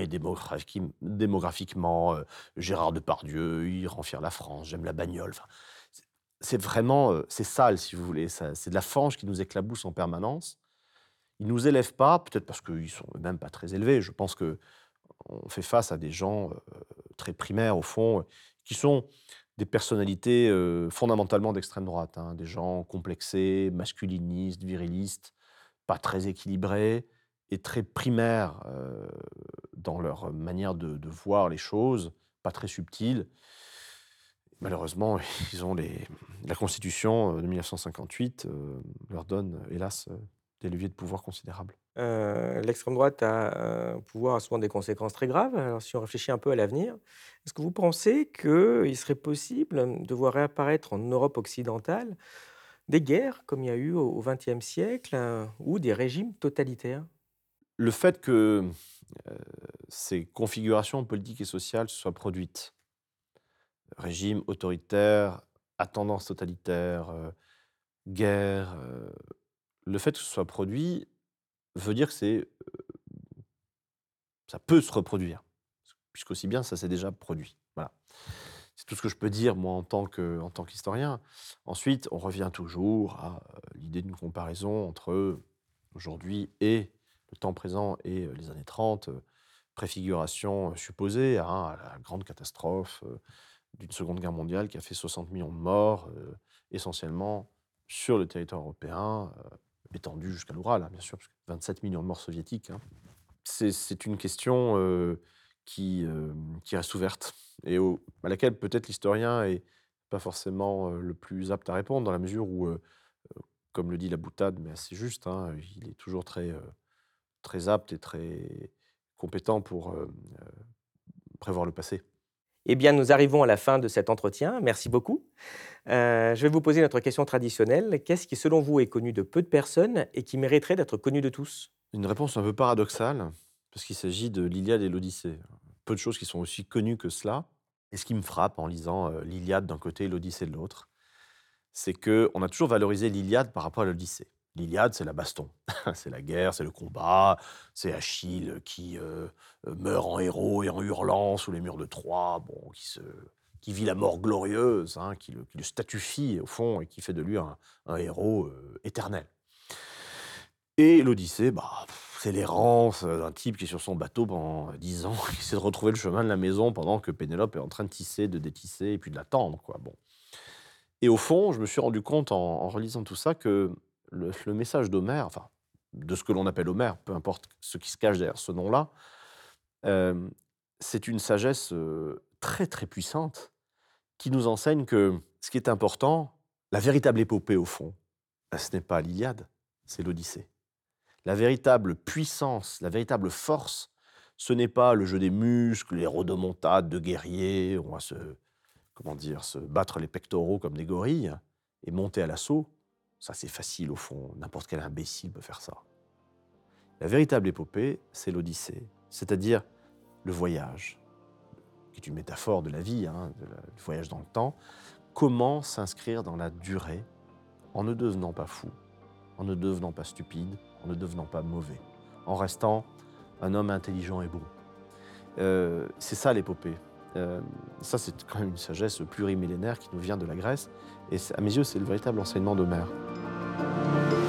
B: démographi- démographiquement, euh, Gérard Depardieu, il rend la France, j'aime la bagnole. C'est- vraiment, euh, c'est sale si vous voulez, c'est de la fange qui nous éclabousse en permanence. Ils nous élèvent pas, peut-être parce qu'ils sont même pas très élevés. Je pense que on fait face à des gens très primaires au fond, qui sont des personnalités euh, fondamentalement d'extrême droite, hein, des gens complexés, masculinistes, virilistes, pas très équilibrés et très primaires euh, dans leur manière de, voir les choses, pas très subtils. Malheureusement, ils la Constitution euh, de 1958 euh, leur donne, hélas, des leviers de pouvoir considérables?
A: Euh, l'extrême droite a pouvoir souvent des conséquences très graves. Alors, si on réfléchit un peu à l'avenir, est-ce que vous pensez qu'il serait possible de voir réapparaître en Europe occidentale des guerres, comme il y a eu au XXe siècle, euh, ou des régimes totalitaires?
B: Le fait que euh, ces configurations politiques et sociales soient produites, régime autoritaire, à tendance totalitaire, euh, guerre, le fait que ce soit produit veut dire que c'est, ça peut se reproduire, puisqu'aussi bien ça s'est déjà produit. Voilà. C'est tout ce que je peux dire, moi, en tant qu'historien. Ensuite, on revient toujours à l'idée d'une comparaison entre aujourd'hui et le temps présent et les années 30, euh, préfiguration supposée hein, à la grande catastrophe d'une Seconde Guerre mondiale qui a fait 60 millions de morts, essentiellement sur le territoire européen, étendu jusqu'à l'Oural, hein, bien sûr, parce que 27 millions de morts soviétiques. hein. C'est une question euh, qui, euh, qui reste ouverte et à laquelle peut-être l'historien est pas forcément euh, le plus apte à répondre, dans la mesure où, comme le dit la boutade, mais assez juste, hein, il est toujours très, très apte et très compétent pour prévoir le passé.
A: Eh bien, nous arrivons à la fin de cet entretien. Merci beaucoup. Euh, je vais vous poser notre question traditionnelle. Qu'est-ce qui, selon vous, est connu de peu de personnes et qui mériterait d'être connu de tous?
B: Une réponse un peu paradoxale, parce qu'il s'agit de l'Iliade et l'Odyssée. Peu de choses qui sont aussi connues que cela. Et ce qui me frappe en lisant euh, l'Iliade d'un côté et l'Odyssée de l'autre, c'est que on a toujours valorisé l'Iliade par rapport à l'Odyssée. L'Iliade, c'est la baston, c'est la guerre, c'est le combat, c'est Achille qui euh, euh, meurt en héros et en hurlant sous les murs de Troie, bon, qui, se, qui vit la mort glorieuse, hein, qui, le, qui statufie au fond et qui fait de lui un, héros euh, éternel. Et l'Odyssée, bah, c'est l'errance d'un type qui est sur son bateau pendant 10 ans, qui essaie de retrouver le chemin de la maison pendant que Pénélope est en train de tisser, de détisser et puis de l'attendre, quoi. Bon. Et au fond, je me suis rendu compte en, en relisant tout ça que le, message d'Homère, enfin, de ce que l'on appelle Homère, peu importe ce qui se cache derrière ce nom-là, euh, c'est une sagesse euh, très très puissante qui nous enseigne que ce qui est important, la véritable épopée au fond, ben, ce n'est pas l'Iliade, c'est l'Odyssée. La véritable puissance, la véritable force, ce n'est pas le jeu des muscles, les rodomontades de guerriers, on va se, comment dire, se battre les pectoraux comme des gorilles et monter à l'assaut. Ça, c'est facile au fond, n'importe quel imbécile peut faire ça. La véritable épopée, c'est l'Odyssée, c'est-à-dire le voyage, qui est une métaphore de la vie, hein, du voyage dans le temps. Comment s'inscrire dans la durée en ne devenant pas fou, en ne devenant pas stupide, en ne devenant pas mauvais, en restant un homme intelligent et bon. Euh, c'est ça l'épopée. Euh, ça, c'est quand même une sagesse plurimillénaire qui nous vient de la Grèce. Et à mes yeux, c'est le véritable enseignement d'Homère. Thank you.